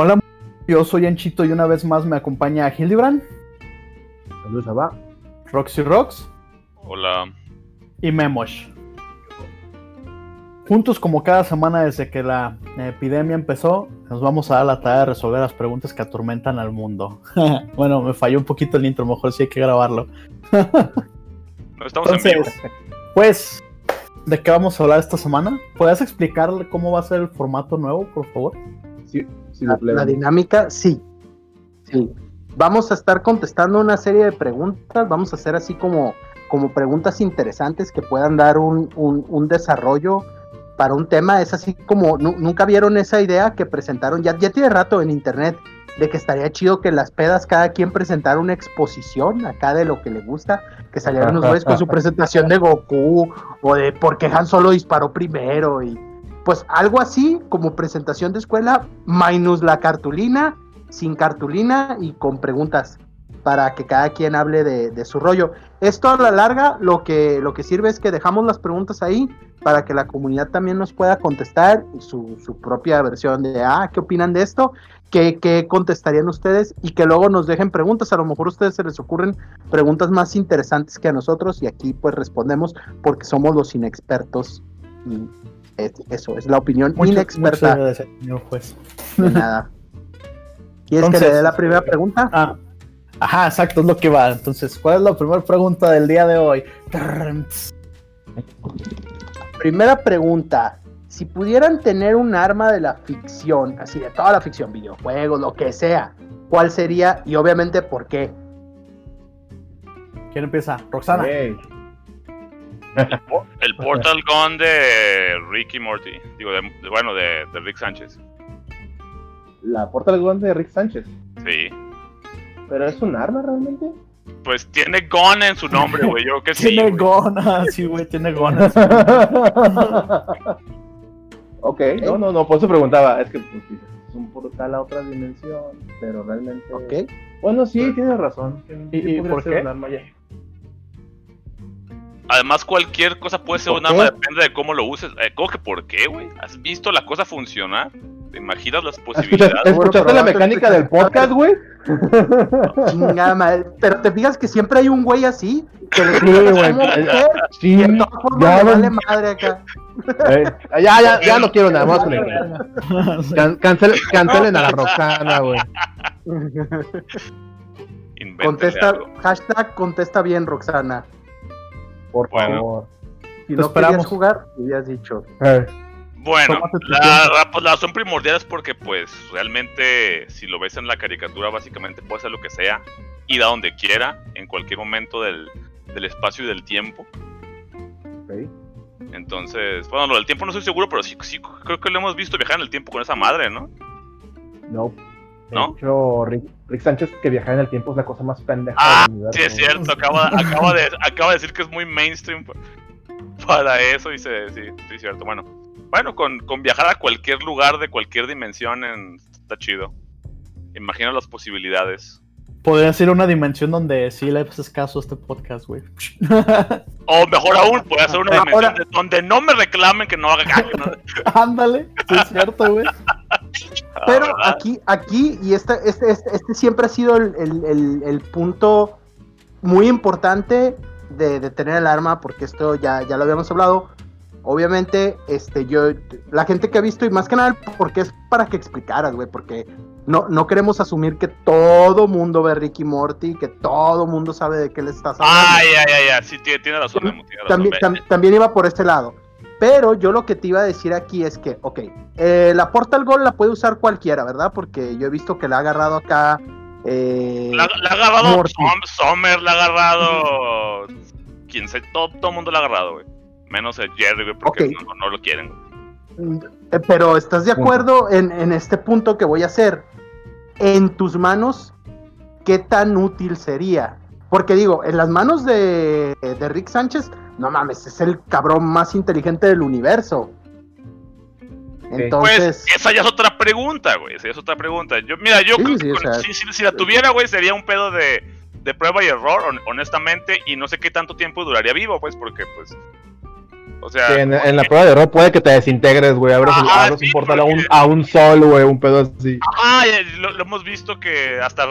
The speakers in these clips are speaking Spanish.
Hola, yo soy Anchito y una vez más me acompaña Hildebrand, Saludos, Abba. Roxy Rox Hola. y Memosh. Juntos como cada semana desde que la epidemia empezó, nos vamos a dar la tarea de resolver las preguntas que atormentan al mundo. bueno, me falló un poquito el intro, mejor sí hay que grabarlo. No estamos en vivo. Entonces, pues, ¿de qué vamos a hablar esta semana? ¿Puedes explicar cómo va a ser el formato nuevo, por favor? Sí, sí, La, dinámica, sí. Sí. Vamos a estar contestando una serie de preguntas. Vamos a hacer así como, como preguntas interesantes que puedan dar un, un- un desarrollo para un tema. Es así como, nu- nunca vieron esa idea que presentaron, ya, ya tiene rato en internet, de que estaría chido que las pedas cada quien presentara una exposición acá de lo que le gusta, que salieran los güeyes con su presentación de Goku o de por qué Han Solo disparó primero y pues algo así como presentación de escuela, minus la cartulina, sin cartulina y con preguntas para que cada quien hable de, su rollo. Esto a la larga lo que, lo que sirve es que dejamos las preguntas ahí para que la comunidad también nos pueda contestar su, su propia versión de, ah, ¿qué opinan de esto? ¿Qué, ¿Qué contestarían ustedes? Y que luego nos dejen preguntas. A lo mejor a ustedes se les ocurren preguntas más interesantes que a nosotros y aquí pues respondemos porque somos los inexpertos y es- eso es la opinión inexperta muchas gracias, señor juez. de nada. ¿Quieres que Entonces, le dé la primera pregunta? Ah, ajá, exacto, es lo que va. Entonces, ¿cuál es la primera pregunta del día de hoy? Primera pregunta. Si pudieran tener un arma de la ficción, así de toda la ficción, videojuegos, lo que sea, ¿cuál sería y obviamente por qué? ¿Quién empieza? Roxana. El Portal Gun de Ricky Morty. Digo, de, de- bueno, de, de Rick Sánchez. La Portal Gun de Rick Sánchez. Sí. ¿Pero es un arma realmente? Pues tiene Gun en su nombre, güey. Yo que sí. tiene güey. gonas, sí, güey, tiene gonas. ok, no, no, no, por eso preguntaba. Es que pues, es un portal a otra dimensión, pero realmente. ¿Ok? Bueno, sí, tienes razón. ¿Y- sí y podría por ser qué? un arma ya. Además, cualquier cosa puede ser ¿Por un arma, depende de cómo lo uses. Eh, ¿Cómo que por qué, güey? ¿Has visto la cosa funcionar? ¿Te imaginas las ¿Escuchas- posibilidades? ¿Escuchaste pero la mecánica de- del podcast, güey? Chingada madre. Pero te fijas que siempre hay un güey así que le Sí, güey, fue, Sí, y de todas formas le vale madre acá. Eh, ya, ya, ya no quiero nada más con el Can- cancel- cancelen a la Roxana, güey. Contesta, algo. hashtag contesta bien, Roxana. Por Bueno. favor. Si no esperamos. querías jugar, hubieras dicho. Eh, Bueno, la, la- pues, la razón primordial es porque, pues, realmente, si lo ves en la caricatura, básicamente puede hacer lo que sea, ir a donde quiera, en cualquier momento del, del espacio y del tiempo. Entonces, bueno, lo del tiempo no estoy seguro, pero sí, sí creo que lo hemos visto viajar en el tiempo con esa madre, ¿no? No. De ¿No? hecho, Rick, Rick Sánchez que viajar en el tiempo es la cosa más pendeja Ah, del universo. Sí, es cierto, acaba, acaba, de, acaba de decir que es muy mainstream pa- para eso y se, sí, sí, es cierto. Bueno, bueno con, con viajar a cualquier lugar de cualquier dimensión en- está chido. Imagina las posibilidades. Podría ser una dimensión donde sí le haces caso a este podcast, güey. O mejor aún, puede ser una dimensión Ahora- de- donde no me reclamen que no haga. Ándale, sí es cierto, güey. Pero ¿verdad? aquí, aquí, y este, este, este, este siempre ha sido el, el- el- el punto muy importante de, de tener el arma, porque esto ya, ya lo habíamos hablado. Obviamente, este, yo, la gente que ha visto, y más que nada, porque es para que explicaras, güey, porque no, no queremos asumir que todo mundo ve Ricky Morty, que todo mundo sabe de qué le estás hablando. Ay, ay, ay, ay, sí, tiene, tiene razón, Memo, tiene razón. también, ve. tam- también iba por este lado. Pero yo lo que te iba a decir aquí es que, ok, eh, la Portal Gold la puede usar cualquiera, ¿verdad? Porque yo he visto que la ha agarrado acá. eh, La, la ha agarrado Morty. Som- Sommer, la ha agarrado. Quien sea, todo, todo mundo la ha agarrado, güey. Menos el Jerry, güey, porque no, no lo quieren. güey. eh, pero ¿estás de acuerdo en, en este punto que voy a hacer? En tus manos, ¿qué tan útil sería? Porque digo, en las manos de, de Rick Sánchez, no mames, es el cabrón más inteligente del universo. Entonces, Pues esa ya es otra pregunta, güey. Esa ya es otra pregunta. Yo, mira, yo Sí, creo sí, que o con- sea- si, si- si la tuviera, güey, sería un pedo de, de prueba y error, hon- honestamente. Y no sé qué tanto tiempo duraría vivo, pues, porque, pues. O sea, Sí, en, en la prueba de rol puede que te desintegres, güey. Abres, Ajá, abres sí, un portal a un, porque- a un sol, güey. Un pedo así. Ajá, lo, lo hemos visto que hasta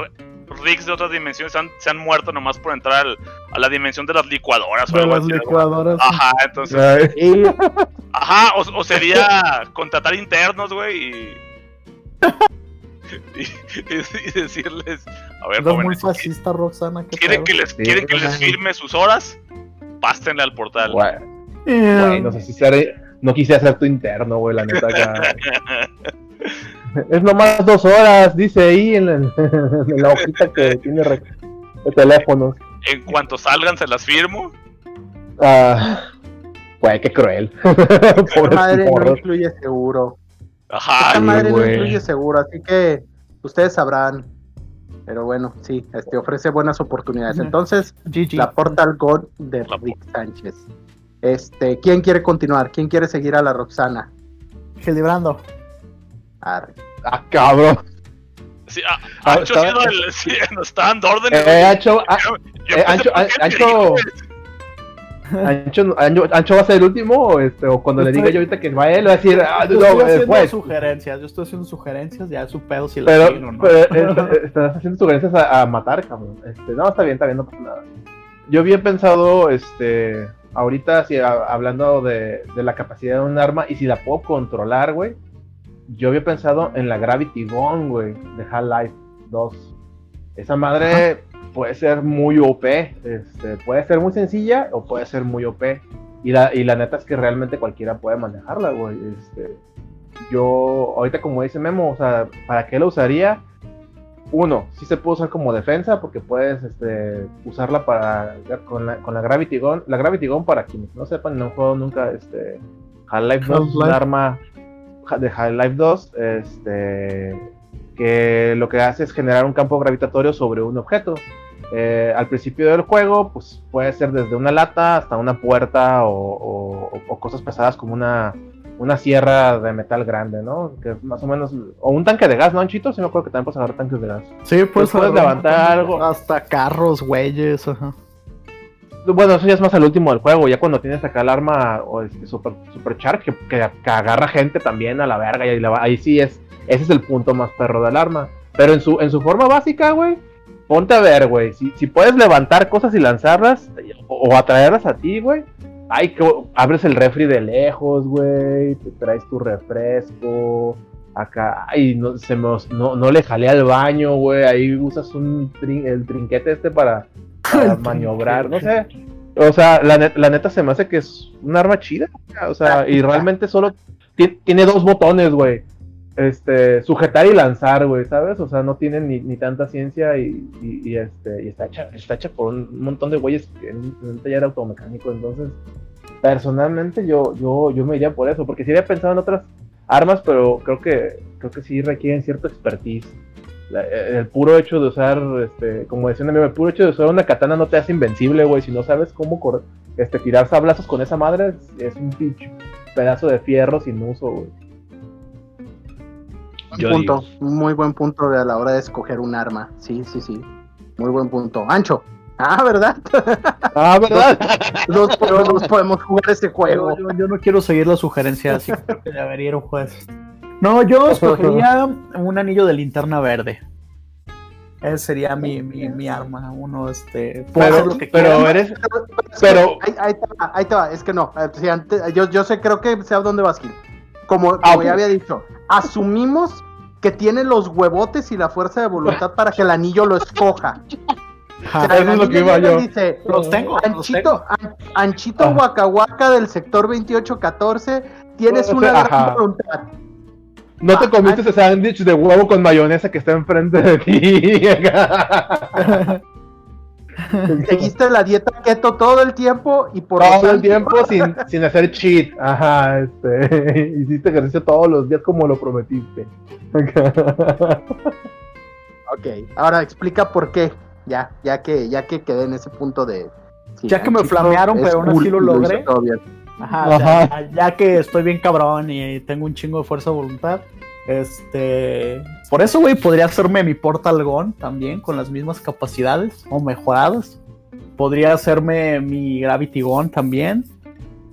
rigs de otras dimensiones han- se han muerto nomás por entrar al- a la dimensión de las licuadoras o De algo las así. licuadoras. Ajá, entonces. Ay, Ajá, o, o sería contratar internos, güey, y, y, y- y decirles, a ver, Eres muy jóvenes, fascista, Roxana. ¿qué ¿quieren que les, Sí, quieren que les firme sus horas? Pástenle al portal. Güey, no sé si ser, no quise ser tu interno, güey, la neta. acá. es nomás dos horas, dice ahí en la, en la hojita que tiene re- de teléfonos. En cuanto salgan, se las firmo. Ah, güey, qué cruel. esta Pobres madre no incluye seguro. Ajá, Esta madre no incluye seguro, así que ustedes sabrán. Pero bueno, sí, este ofrece buenas oportunidades. Entonces, GG. la Portal God de Rick Sánchez. Este, ¿quién quiere continuar? ¿Quién quiere seguir a la Roxana? Gelibrando. Arre. Ah, cabrón. sí, ah, Ah, Ancho ha estaba- sido el. Sí, nos está dando órdenes. Eh, Ancho, ah, Yo- yo eh, Ancho- ¿por qué te Ancho- digo? Ancho, Ancho, Ancho va a ser el último o, este, o cuando le diga yo ahorita que va él, va a decir, ah, Yo no, estoy eh, haciendo pues. sugerencias, yo estoy haciendo sugerencias, ya es su pedo si Pero, siguen o no. pero, eh, estás haciendo sugerencias a, a matar, cabrón. Este, no, está bien, está bien, no pasa nada. Yo había pensado, este, ahorita, si a- hablando de, de la capacidad de un arma y si la puedo controlar, güey. Yo había pensado en la Gravity Gun, güey, de Half-Life 2. Esa madre puede ser muy OP, este, puede ser muy sencilla o puede ser muy OP. Y la, y la neta es que realmente cualquiera puede manejarla, güey. Este, yo, ahorita como dice Memo, o sea, ¿para qué la usaría? Uno, sí se puede usar como defensa porque puedes este, usarla para con la, con la Gravity Gun. La Gravity Gun, para quienes no sepan, no he jugado nunca este, Half-Life 2, es un arma de Half-Life 2 este, que lo que hace es generar un campo gravitatorio sobre un objeto. Eh, al principio del juego, pues puede ser desde una lata hasta una puerta o, o- o cosas pesadas como una, una sierra de metal grande, ¿no? Que es más o menos. O un tanque de gas, ¿no, Anchito? Sí me acuerdo que también puedes agarrar tanques de gas. Sí, pues puedes levantar algo. Hasta carros, güeyes, ajá. Bueno, eso ya es más al último del juego, ya cuando tienes acá el arma o este, super, supercharge que, que, que agarra gente también a la verga y ahí, la va- ahí sí es, ese es el punto más perro del arma. Pero en su, en su forma básica, güey, ponte a ver, güey, si, si puedes levantar cosas y lanzarlas o, o atraerlas a ti, güey, ay, que abres el refri de lejos, güey, te traes tu refresco, acá, ay, no, se me, no, no le jalé al baño, güey, ahí usas un trin- el trinquete este para, maniobrar, no sé. O sea, la, net- la neta se me hace que es un arma chida, o sea, y realmente solo ti- tiene dos botones, güey. Este, sujetar y lanzar, güey, ¿sabes? O sea, no tiene ni, ni tanta ciencia y, este, y está hecha, está hecha por un montón de güeyes en, en un taller automecánico, entonces, personalmente yo, yo, yo me iría por eso, porque sí había pensado en otras armas, pero creo que, creo que sí requieren cierto expertise. El puro hecho de usar, este, como decía un amigo, el puro hecho de usar una katana no te hace invencible, güey, si no sabes cómo este, tirar sablazos con esa madre, es, es un pinche pedazo de fierro sin uso, güey. Yo punto, muy buen punto a la hora de escoger un arma. Sí, sí, sí. Muy buen punto. Ancho. Ah, ¿verdad? Ah, ¿verdad? Los podemos, podemos jugar ese juego. Yo, yo no quiero seguir la sugerencia, así que creo que debería ir un juez. No, yo escogería un anillo de linterna verde. Ese sería mi, mi, mi arma. Uno, este. pero, lo que pero eres, Es Pero- Ahí, ahí te va, ahí te va. Es que no. eh, si antes- yo, yo sé, creo que sé a dónde vas, Gil. Como, como Ah, ya había dicho, asumimos que tiene los huevotes y la fuerza de voluntad para que el anillo lo escoja. O sea, Eso es lo que iba yo. Dice, Los tengo, los tengo. Anchito, Anchito Ah. Waka del sector 2814, tienes una Ajá. gran voluntad. no te Ah, comiste ese sándwich de huevo con mayonesa que está enfrente de ti. Seguiste la dieta keto todo el tiempo y por todo el tiempo sin, sin hacer cheat. Ajá, este. Hiciste ejercicio todos los días como lo prometiste. Ok, ahora explica por qué. Ya, ya que, ya que quedé en ese punto de. sí, Ya que me flamearon, pero aún así lo logré. Ajá, ya, ya que estoy bien cabrón y tengo un chingo de fuerza de voluntad. Este. Por eso, güey, podría hacerme mi Portal Gun también con las mismas capacidades o mejoradas. Podría hacerme mi Gravity Gun también.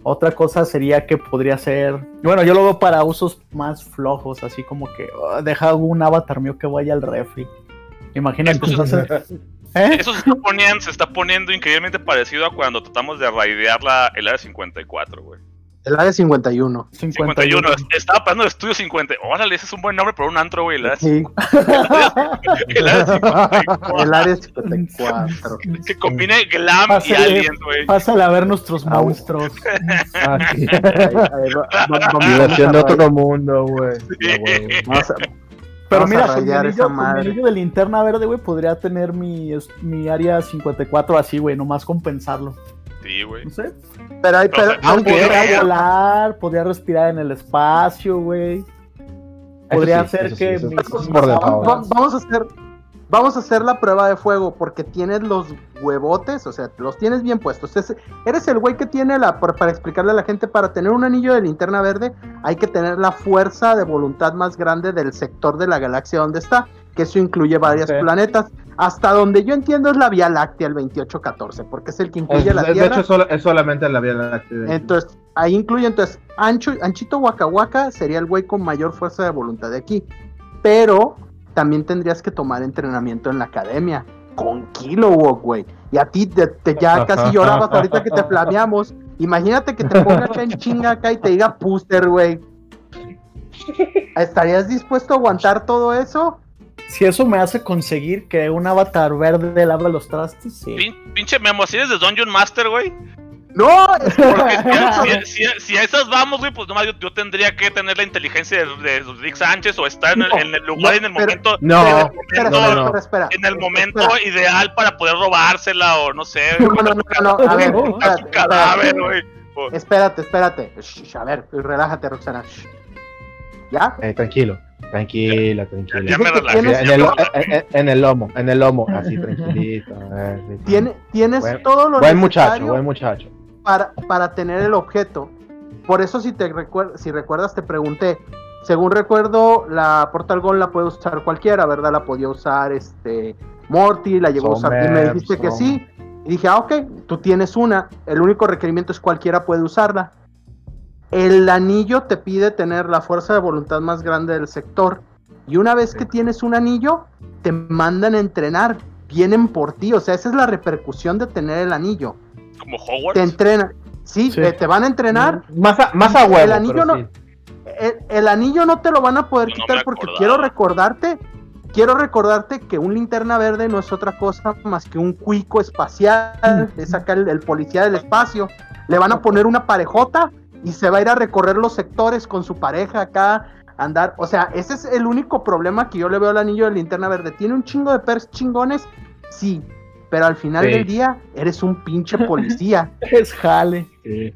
Otra cosa sería que podría ser. Bueno, yo lo veo para usos más flojos, así como que oh, deja un avatar mío que vaya al refri. Imagínate. Eso, entonces, ¿eh? eso se, está poniendo, se está poniendo increíblemente parecido a cuando tratamos de raidear la, el área 54, güey. El área 51. 51. Estaba pasando el estudio 50. Órale, ese es un buen nombre para un antro, güey. El área Sí, el área 54. el área 54. Que combine glam y Pásale, aliens, güey. Pásale a ver nuestros Ah, monstruos. Ah, sí. Ahí- ahí va- va- vamos a Diversión de otro mundo, güey. Sí. Pero mira, con madre. anillo de linterna verde, güey, podría tener mi, mi área 54 así, güey, nomás compensarlo. Sí, güey. No sé. Pero, hay- pero, Aunque- Podría volar, podría respirar en el espacio, güey. Podría sí, hacer sí, que mis- mis por vamos a hacer vamos a hacer la prueba de fuego porque tienes los huevotes, o sea, los tienes bien puestos. Es- eres el güey que tiene la para, para explicarle a la gente para tener un anillo de linterna verde hay que tener la fuerza de voluntad más grande del sector de la galaxia donde está, que eso incluye varios planetas. Hasta donde yo entiendo es la Vía Láctea el 2814, porque es el que incluye Es- la de Tierra. hecho, solo- es solamente la Vía Láctea. Entonces, ahí incluye, entonces, Ancho, Anchito Waka sería el güey con mayor fuerza de voluntad de aquí. Pero también tendrías que tomar entrenamiento en la academia. Con Kilowog, güey. Y a ti te, te- ya casi llorabas ahorita que te flameamos. Imagínate que te ponga acá en chinga acá y te diga puster, güey. ¿Estarías dispuesto a aguantar todo eso? Si eso me hace conseguir que un avatar verde lave los trastes, sí. Pin- pinche Memo, si eres de Dungeon Master, güey. No, es que- Porque si, si- si- si a esas vamos, güey, pues nomás yo, yo tendría que tener la inteligencia de, de Rick Sánchez o estar en el, No, en el lugar y en el no, pero- momento. No, en el espera, momento, espera, no, no. espera, espera. en el momento Espera. ideal para poder robársela o no sé. No, no, no, no, no, a ver, espérate, cadáver, espérate. güey. Espérate, espérate. Shh, a ver, relájate, Roxana. Shh. ¿Ya? Eh, tranquilo, tranquila, tranquila. ya me Dice que relajé. tienes- en, ya el, me lo- relajé. en- en- en el lomo, en el lomo, así tranquilito. eh, sí. Tiene, tienes Buen- todo lo Buen muchacho, necesario buen muchacho. para, para tener el objeto. Por eso, si te recuer- si recuerdas, te pregunté. Según recuerdo, la Portal Gun la puede usar cualquiera, ¿verdad? La podía usar este Morty, la llegó a usar y me dijiste que sí. Y dije, ah, ok, tú tienes una. El único requerimiento es cualquiera puede usarla. El anillo te pide tener la fuerza de voluntad más grande del sector. Y una vez Sí. que tienes un anillo, te mandan a entrenar. Vienen por ti. O sea, esa es la repercusión de tener el anillo. Como Te Hogwarts. entrenan. Sí, Sí. Te, te van a entrenar. Más a, más a El huevo. anillo pero no- sí. El, el anillo no te lo van a poder No, quitar porque quiero recordarte. Quiero recordarte que un linterna verde no es otra cosa más que un cuico espacial. Es acá el, el policía del espacio. Le van a poner una parejota y se va a ir a recorrer los sectores con su pareja acá. Andar, o sea, ese es el único problema que yo le veo al anillo de linterna verde. Tiene un chingo de pers chingones, sí, pero al final Sí. del día eres un pinche policía. Es jale. Sí.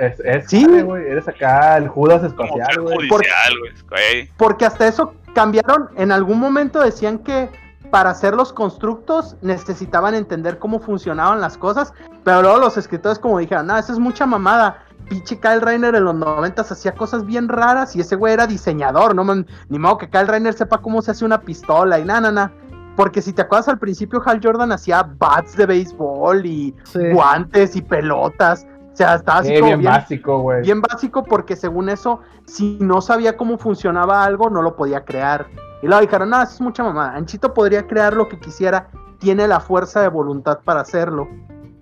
Es, es, Sí. jale, güey, eres acá el Judas espacial, güey. Güey. Porque hasta eso cambiaron. En algún momento decían que para hacer los constructos necesitaban entender cómo funcionaban las cosas. Pero luego los escritores, como dijeron, no, eso es mucha mamada. Pinche Kyle Reiner en los 90 hacía cosas bien raras y ese güey era diseñador, no man, ni modo que Kyle Reiner sepa cómo se hace una pistola y nada, nada. Porque si te acuerdas al principio, Hal Jordan hacía bats de béisbol y Sí. guantes y pelotas. O sea, estaba así Sí, como bien, bien, básico, güey. bien básico porque según eso, si no sabía cómo funcionaba algo, no lo podía crear. Y luego dijeron, no, eso es mucha mamá. Anchito podría crear lo que quisiera, tiene la fuerza de voluntad para hacerlo.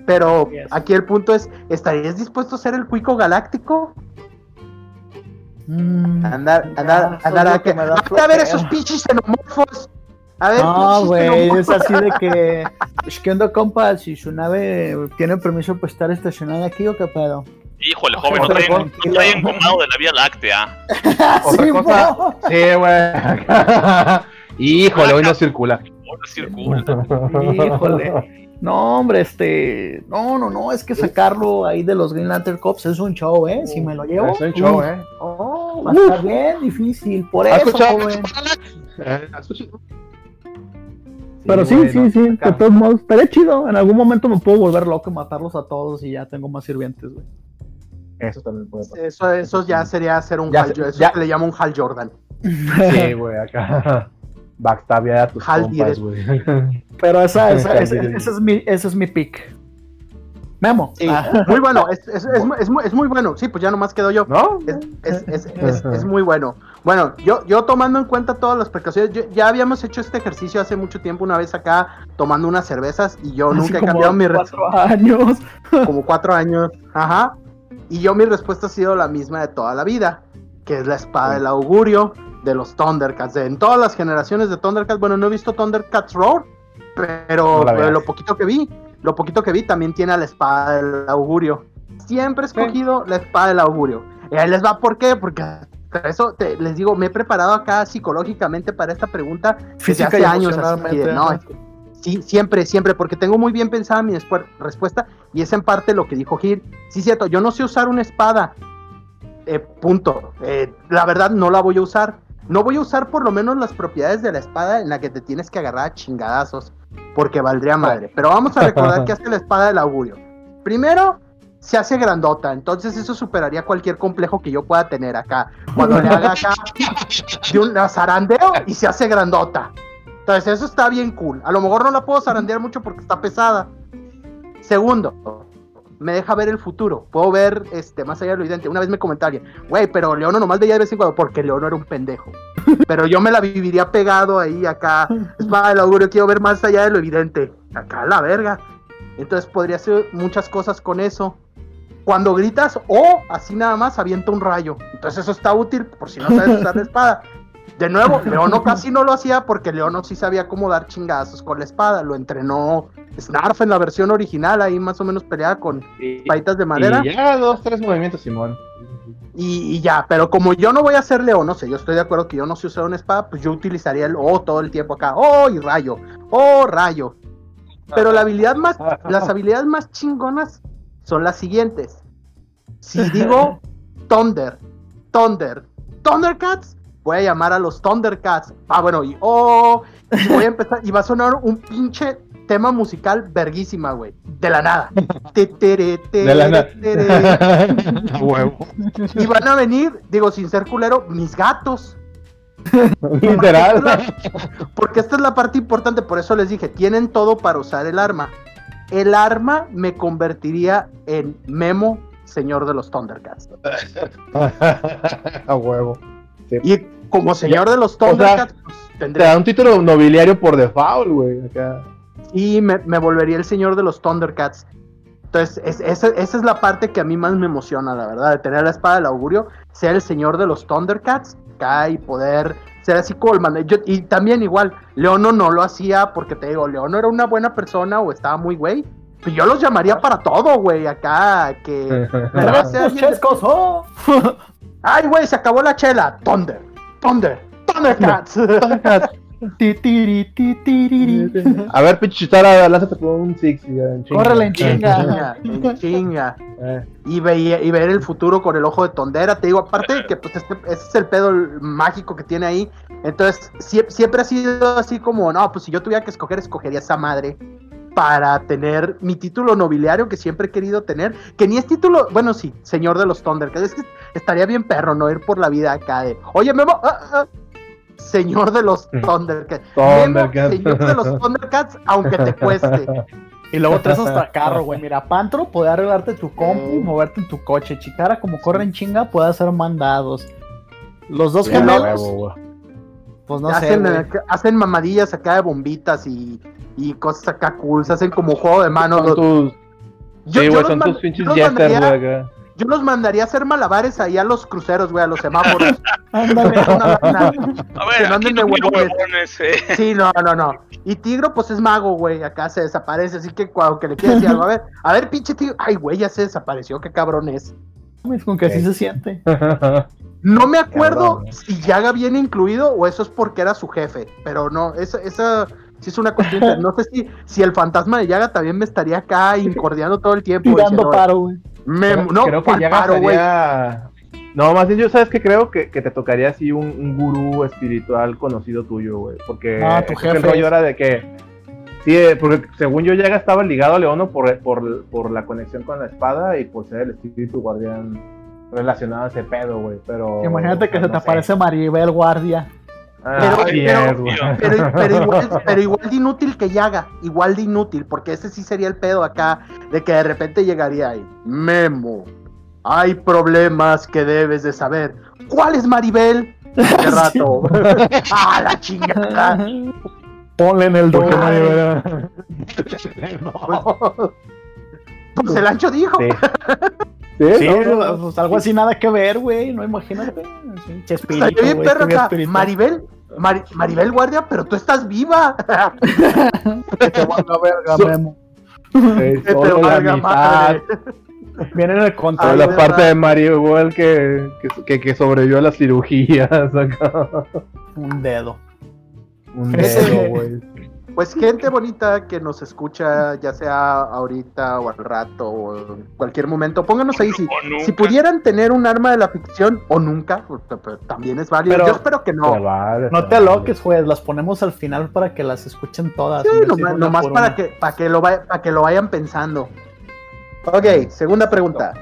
Pero Yes. aquí el punto es, ¿estarías dispuesto a ser el cuico galáctico? Mm, Andar, andar, andar a, que a ver, esos pinches xenomorfos. A ver, No, güey, es así de que. Es que onda, compa, si su nave tiene permiso para estar estacionada aquí o qué pedo. Híjole, joven, no traen, no traen gomado de la Vía Láctea. Otra Sí, cosa-. Sí, güey. Híjole, hoy no circula. Ahora circula. Híjole. No, hombre, este. No, no, no, es que sacarlo ahí de los Green Lantern Cops es un show, ¿eh? Si me lo llevo. Es un show, ¿eh? Oh, Va a estar bien difícil, por ¿Has eso, joven. Eh. Pero sí, sí, sí, de todos modos, estaría chido. En algún momento me puedo volver loco y matarlos a todos y ya tengo más sirvientes, güey. Eso también puede pasar. Eso, eso ya sería hacer un Ya Hal, se- eso ya- le llama un Hal Jordan. Sí, güey, acá. Backstabia a tus Hal compas, güey. Pero esa, es mi, ese es mi pick. Memo. Sí, Ah, muy bueno, es, es, es, es muy- es muy bueno. Sí, pues ya nomás quedo yo. ¿No? Es, es, es, es, es muy bueno. Bueno, yo, yo tomando en cuenta todas las precauciones, yo- ya habíamos hecho este ejercicio hace mucho tiempo, una vez acá, tomando unas cervezas, y yo así nunca he como cambiado mi respuesta. cuatro años. como cuatro años. Ajá. Y yo mi respuesta ha sido la misma de toda la vida, que es la espada del augurio de los Thundercats. De- en todas las generaciones de Thundercats, bueno, no he visto Thundercats Roar, pero No lo poquito que vi, lo poquito que vi también tiene a la espada del augurio. Siempre he escogido la espada del augurio. Y ahí les va, ¿por qué? Porque eso te- les digo, me he preparado acá psicológicamente para esta pregunta desde hace años. así de, no, es que- sí, siempre, siempre, porque tengo muy bien pensada mi respuesta y es en parte lo que dijo Gil. Sí, cierto, yo no sé usar una espada. Eh, punto. Eh, la verdad, no la voy a usar. No voy a usar por lo menos las propiedades de la espada en la que te tienes que agarrar a chingadazos, porque valdría madre. Pero vamos a recordar que hace la espada del augurio. Primero, se hace grandota, entonces eso superaría cualquier complejo que yo pueda tener acá. Cuando le haga acá de un zarandeo y se hace grandota. Entonces eso está bien cool. A lo mejor no la puedo zarandear mucho porque está pesada. Segundo, me deja ver el futuro. Puedo ver este más allá de lo evidente. Una vez me comentó alguien, güey, pero Leono nomás veía de vez en cuando porque Leono era un pendejo. Pero yo me la viviría pegado ahí acá. Es para el augurio, quiero ver más allá de lo evidente. Acá la verga. Entonces podría hacer muchas cosas con eso. Cuando gritas o así nada más avienta un rayo. Entonces eso está útil por si no sabes usar la espada. De nuevo, Leono casi no lo hacía porque Leono sí sabía cómo dar chingazos con la espada. Lo entrenó Snarf en la versión original, ahí más o menos peleaba con Y, paitas de madera. y ya dos, tres movimientos, Simón. Y, y ya, pero como yo no voy a hacer León, no sé, yo estoy de acuerdo que yo no sé usar una espada, pues yo utilizaría el O todo el tiempo acá. Oh, y rayo. Oh, rayo. Pero la habilidad más, las habilidades más chingonas son las siguientes. Si digo Thunder, Thunder, Thundercats, voy a llamar a los Thundercats. Ah, bueno, y oh, y voy a empezar, y va a sonar un pinche tema musical verguísima, güey. De la nada. De la nada. A huevo. Y van a venir, digo, sin ser culero, mis gatos. Literal. Porque esta es la parte importante, por eso les dije, tienen todo para usar el arma. El arma me convertiría en Memo, señor de los Thundercats. A huevo. Y como señor de los sea, Thundercats, pues, Te tendría da un título nobiliario por default, güey. Acá. y me, me volvería el señor de los Thundercats. Entonces, es- esa, esa es la parte que a mí más me emociona, la verdad, de tener la espada del augurio, ser el señor de los Thundercats, acá y poder ser así como el yo- y también igual, Leono no lo hacía porque te digo, Leono era una buena persona o estaba muy güey. Pues yo los llamaría para todo, güey, acá, que... oh. Ay, güey, se acabó la chela. Thunder, Thunder, Thundercats. Tiriri. A ver, pinche chitara, lánzate por un six. Córrele en chinga. chinga, en chinga. Eh, y, veía- y ver el futuro con el ojo de tondera. Te digo, aparte que pues este, ese es el pedo mágico que tiene ahí. Entonces, sie- siempre ha sido así como, no, pues si yo tuviera que escoger, escogería esa madre para tener mi título nobiliario que siempre he querido tener. Que ni es título, bueno, sí, señor de los Thundercats. Es que estaría bien perro no ir por la vida acá de, oye, Memo, ah, ah, señor de los Thundercats. Memo, Thundercats. señor de los Thundercats, aunque te cueste. Y luego traes hasta carro, güey. Mira, Pantro puede arreglarte tu compu y moverte en tu coche. Chitara, como corre en chinga, puede hacer mandados. Los dos gemelos, pues no sé, hacen, güey. eh, hacen mamadillas acá de bombitas y, y cosas acá cool, se hacen como juego de manos. Son Los- tus, yo, sí, yo güey, los son man- tus pinches yo los mandaría- güey, acá. yo los mandaría a hacer malabares ahí a los cruceros, güey, a los semáforos. Ándale. Que ver, no anden de huevones. eh. Sí, no, no, no. Y Tigro, pues es mago, güey, acá se desaparece, así que cuando que le quiere decir algo, a ver, a ver, pinche Tigro, ay, güey, ya se desapareció, qué cabrón es. Es como que así se siente. No me acuerdo Cabrón, si Yaga viene incluido o eso es porque era su jefe, pero no, esa, esa sí es una cuestión. No sé si, si el fantasma de Yaga también me estaría acá incordiando todo el tiempo. Tirando diciendo, paro, güey. no, creo que ¿cuál ya paro. No, más bien yo sabes que creo que, que te tocaría así un, un gurú espiritual conocido tuyo, güey. Porque Ah, tu el rollo era de que. Sí, eh, porque según yo ya estaba ligado a Leono por, por, por la conexión con la espada y por ser el espíritu guardián relacionado a ese pedo, güey. Pero. Imagínate que se te sé. aparece Maribel Guardia. Pero- Así pero- güey. Pero, pero igual, pero igual de inútil que Yaga, igual de inútil, porque ese sí sería el pedo acá, de que de repente llegaría ahí, Memo, hay problemas que debes de saber. ¿Cuál es Maribel? ¿Qué rato? ¡Ah, la chingada! Ponle en el ¿Por qué doble. Mario era- Pues el ancho dijo. Sí. Sí, Sí, no, pues, algo así nada que ver, güey. No imagínate. Sí, Chespirito, bien güey, perro acá. Maribel, Mari- Maribel Guardia, pero tú estás viva. Que te valga verga, Memo. Que te valga mitad. madre. Viene en el control. Ay, la verdad. parte de Mario igual que, que, que, que sobrevivió a las cirugías acá. Un dedo. Un dedo, güey. Pues gente bonita que nos escucha, ya sea ahorita o al rato o en cualquier momento, pónganos ahí si, si pudieran tener un arma de la ficción o nunca, pues, también es válido. Pero- Yo espero que no. vale, No te vale. aloques, juez. Las ponemos al final para que las escuchen todas. Sí, nomás, para que, para que lo vaya- para que lo vayan pensando. Ok, segunda pregunta.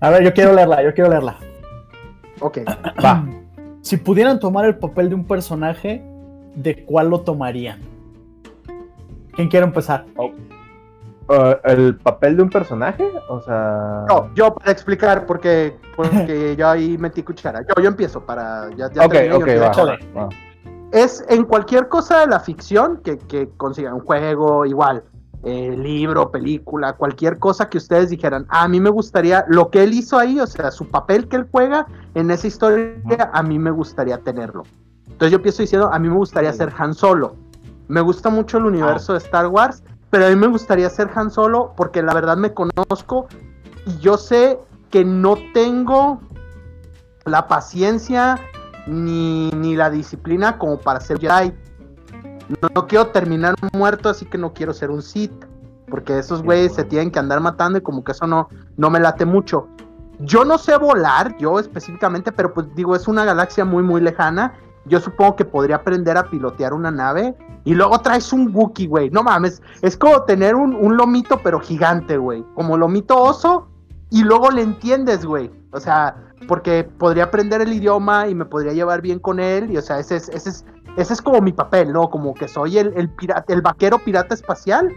A ver, yo quiero leerla, yo quiero leerla. Ok, Va. Si pudieran tomar el papel de un personaje, ¿de cuál lo tomarían? ¿Quién quiere empezar? Uh, ¿El papel de un personaje? O sea. no, yo para explicar, porque, porque yo ahí metí cuchara. Yo, yo empiezo para. Ya, ya ok, terminé, ok, va. es en cualquier cosa de la ficción que, que consigan, un juego, igual, eh, libro, película, cualquier cosa que ustedes dijeran, "Ah, a mí me gustaría, lo que él hizo ahí, o sea, su papel que él juega en esa historia, a mí me gustaría tenerlo. Entonces yo empiezo diciendo, a mí me gustaría ser Han Solo. Me gusta mucho el universo de Star Wars, pero a mí me gustaría ser Han Solo porque la verdad me conozco y yo sé que no tengo la paciencia ni, ni la disciplina como para ser Jedi. No, no quiero terminar muerto, así que no quiero ser un Sith. Porque esos güeyes se tienen que andar matando y como que eso no, no me late mucho. Yo no sé volar, yo específicamente, pero pues digo, es una galaxia muy, muy lejana. Yo supongo que podría aprender a pilotear una nave. Y luego traes un Wookiee, güey. No mames, es como tener un, un lomito, pero gigante, güey. Como lomito oso. Y luego le entiendes, güey. O sea, porque podría aprender el idioma y me podría llevar bien con él. Y o sea, ese es, ese es, ese es como mi papel, ¿no? Como que soy el, pirata, el vaquero pirata espacial.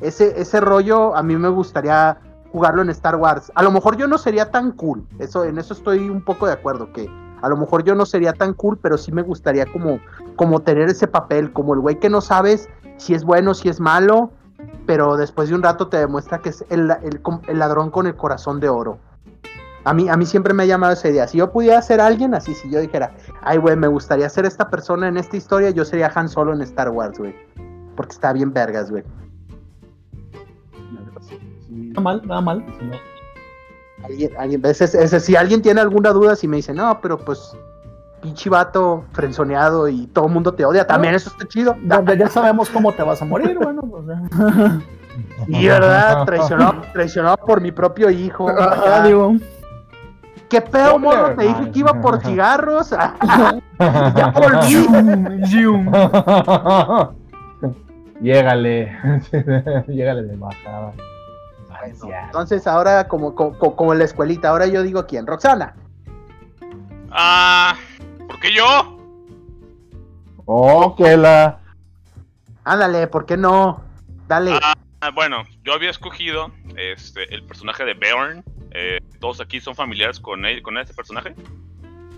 Ese, ese rollo a mí me gustaría jugarlo en Star Wars. A lo mejor yo no sería tan cool. Eso, en eso estoy un poco de acuerdo. Que a lo mejor yo no sería tan cool, pero sí me gustaría como, como tener ese papel, como el güey que no sabes si es bueno, si es malo, pero después de un rato te demuestra que es el, ladrón con el corazón de oro. A mí, a mí siempre me ha llamado esa idea. Si yo pudiera ser alguien así, si yo dijera, ay, güey, me gustaría ser esta persona en esta historia, yo sería Han Solo en Star Wars, güey. Porque está bien vergas, güey. Nada mal, nada mal. Alguien, alguien, ese- ese- si alguien tiene alguna duda, si me dice, no, pero pues, pinche vato frenzoneado y todo el mundo te odia, también eso está chido. Ya, ya- sabemos cómo te vas a morir, bueno, pues. Y verdad, traicionado, traicionado por mi propio hijo. Ah, digo, ¿Qué pedo, morro? Te dije que iba por cigarros. ya volví. Llégale. Llégale de bajada. Bueno, entonces ahora como, como, como en la escuelita, ahora yo digo quién, Roxana. Ah, ¿por qué yo? Oh, que la. Ándale, ¿por qué no? Dale. Ah, bueno, yo había escogido este, el personaje de Beorn. Eh, todos aquí son familiares con él, con ese personaje.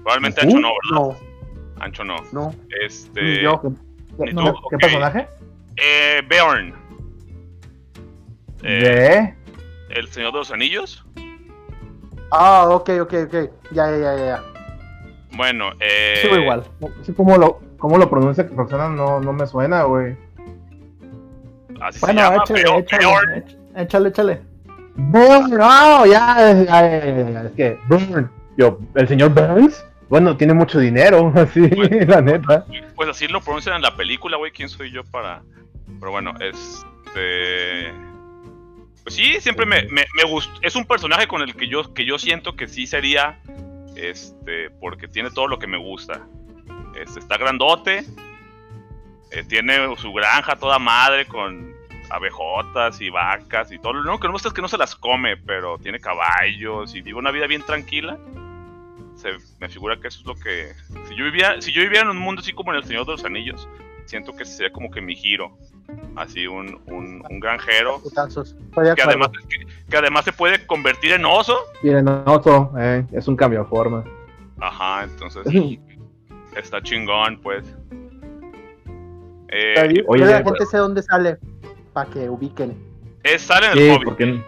Probablemente Ancho no, ¿verdad? no, Ancho no. no, Este, ni yo. ni No, tú, ¿Qué personaje? Eh, Beorn. Eh, De. El Señor de los Anillos. Ah, ok, ok, ok. Ya, ya, ya, ya. Bueno, eh, Sigo igual. Sí, ¿Cómo lo, cómo lo pronuncia Roxana? No, no me suena, güey. Así se Bueno, llama, échale, Beo- échale, échale, échale. Burn, no, ya, ya, ya, ya, ya, es que Burn. Yo, el señor Burns, bueno, tiene mucho dinero, así, la neta. Pues así lo pronuncian en la película, güey. ¿Quién soy yo para.? Pero bueno, este. Pues sí, siempre me, me, me gustó. Es un personaje con el que yo, que yo siento que sí sería. Este. Porque tiene todo lo que me gusta. Este, está grandote. eh, tiene su granja toda madre con abejotas y vacas y todo. Lo único que no me gusta es que no se las come, pero tiene caballos y vive una vida bien tranquila. se me figura que eso es lo que si yo vivía si yo viviera en un mundo así como en el Señor de los Anillos siento que sería como que mi giro así un, un, un granjero. Que además que, que además se puede convertir en oso. Miren, Oso, eh, es un cambio de forma. ajá entonces está chingón pues. Eh, Pero Oye, de la pero- gente sé dónde sale para que ubiquen. es, sale en el Sí, Hobbit. porque sale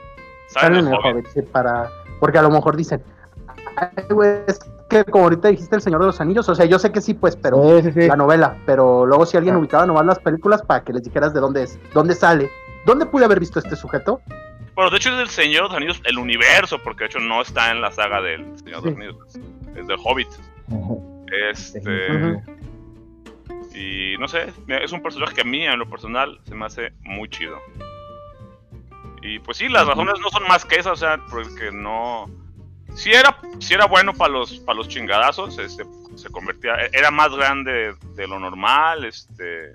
Salen en el Hobbit, sí, para... Porque a lo mejor dicen, "Ay, güey, es que como ahorita dijiste El Señor de los Anillos, o sea, yo sé que sí, pues, pero Sí, sí, sí. la novela, pero luego si alguien Ah. ubicaba nomás las películas para que les dijeras de dónde es, dónde sale, dónde pude haber visto este sujeto. Bueno, de hecho es del Señor de los Anillos, el universo, porque de hecho no está en la saga del Señor de los. Anillos, es, es del Hobbit. Este. Y no sé, es un personaje que a mí, en lo personal, se me hace muy chido. Y pues sí, las razones no son más que esas, o sea, porque no. Si era, si era bueno para los, para los chingadazos, este, se convertía. Era más grande de lo normal, este.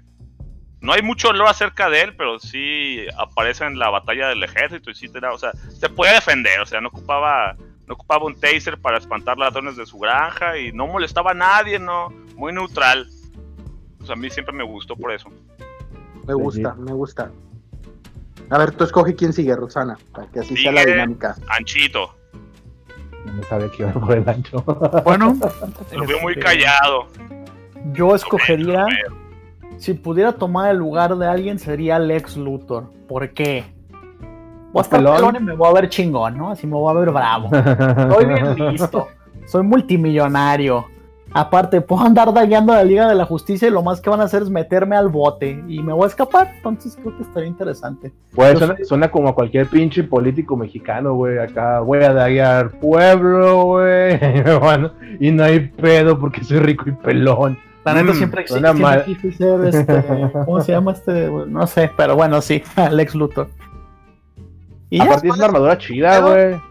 No hay mucho lore acerca de él, pero sí aparece en la batalla del ejército y sí te da- o sea, se puede defender, o sea, no ocupaba, no ocupaba un taser para espantar ladrones de su granja y no molestaba a nadie, no, muy neutral. O sea, a mí siempre me gustó por eso. Me gusta, me gusta. A ver, tú escoge quién sigue, Rosana, para que así sea la dinámica. Anchito, No sabía que iba por el ancho. Bueno, lo veo muy callado. Yo escogería, si pudiera tomar el lugar de alguien, sería Lex Luthor. ¿Por qué? Voy a estar Pelón. pelón y me voy a ver chingón, ¿no? Así me voy a ver bravo. Estoy bien listo. Soy multimillonario. Aparte, puedo andar dañando a la Liga de la Justicia y lo más que van a hacer es meterme al bote y me voy a escapar. Entonces creo que estaría interesante. Güey, Yo suena, como a cualquier pinche político mexicano, güey. Acá voy a daguear pueblo, güey. Y no hay pedo porque soy rico y pelón. La neta Mm, siempre, existe, suena siempre mal. quise ser este. ¿Cómo se llama este? No sé, pero bueno, sí, Lex Luthor. Y Aparte es una armadura chida, güey.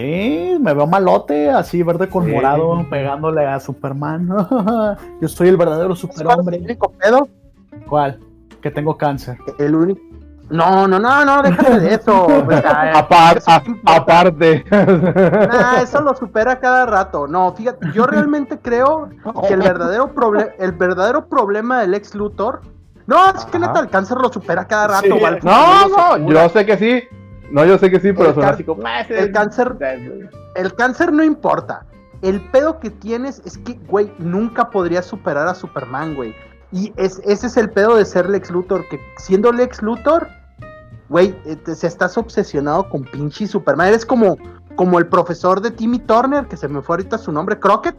Sí, me veo malote, así verde con Sí. morado, pegándole a Superman. Yo soy el verdadero ¿Cuál es superhombre. El único pedo, ¿Cuál? Que tengo cáncer. el único. No, no, no, no, déjate de eso. Apar- a- importa. aparte. Nah, eso lo supera cada rato. No, fíjate, yo realmente creo que el verdadero, el verdadero problema del ex Luthor. No, es que neta, el cáncer lo supera cada rato. Sí. No, no, yo sé que sí. No, yo sé que sí, pero can- así como. "Ah, el cáncer- El cáncer no importa. El pedo que tienes es que, güey, nunca podrías superar a Superman, güey. Y es, ese es el pedo de ser Lex Luthor, que siendo Lex Luthor, güey, eh, te- se estás obsesionado con pinche Superman. Eres como, como el profesor de Timmy Turner, que se me fue ahorita su nombre, Crockett,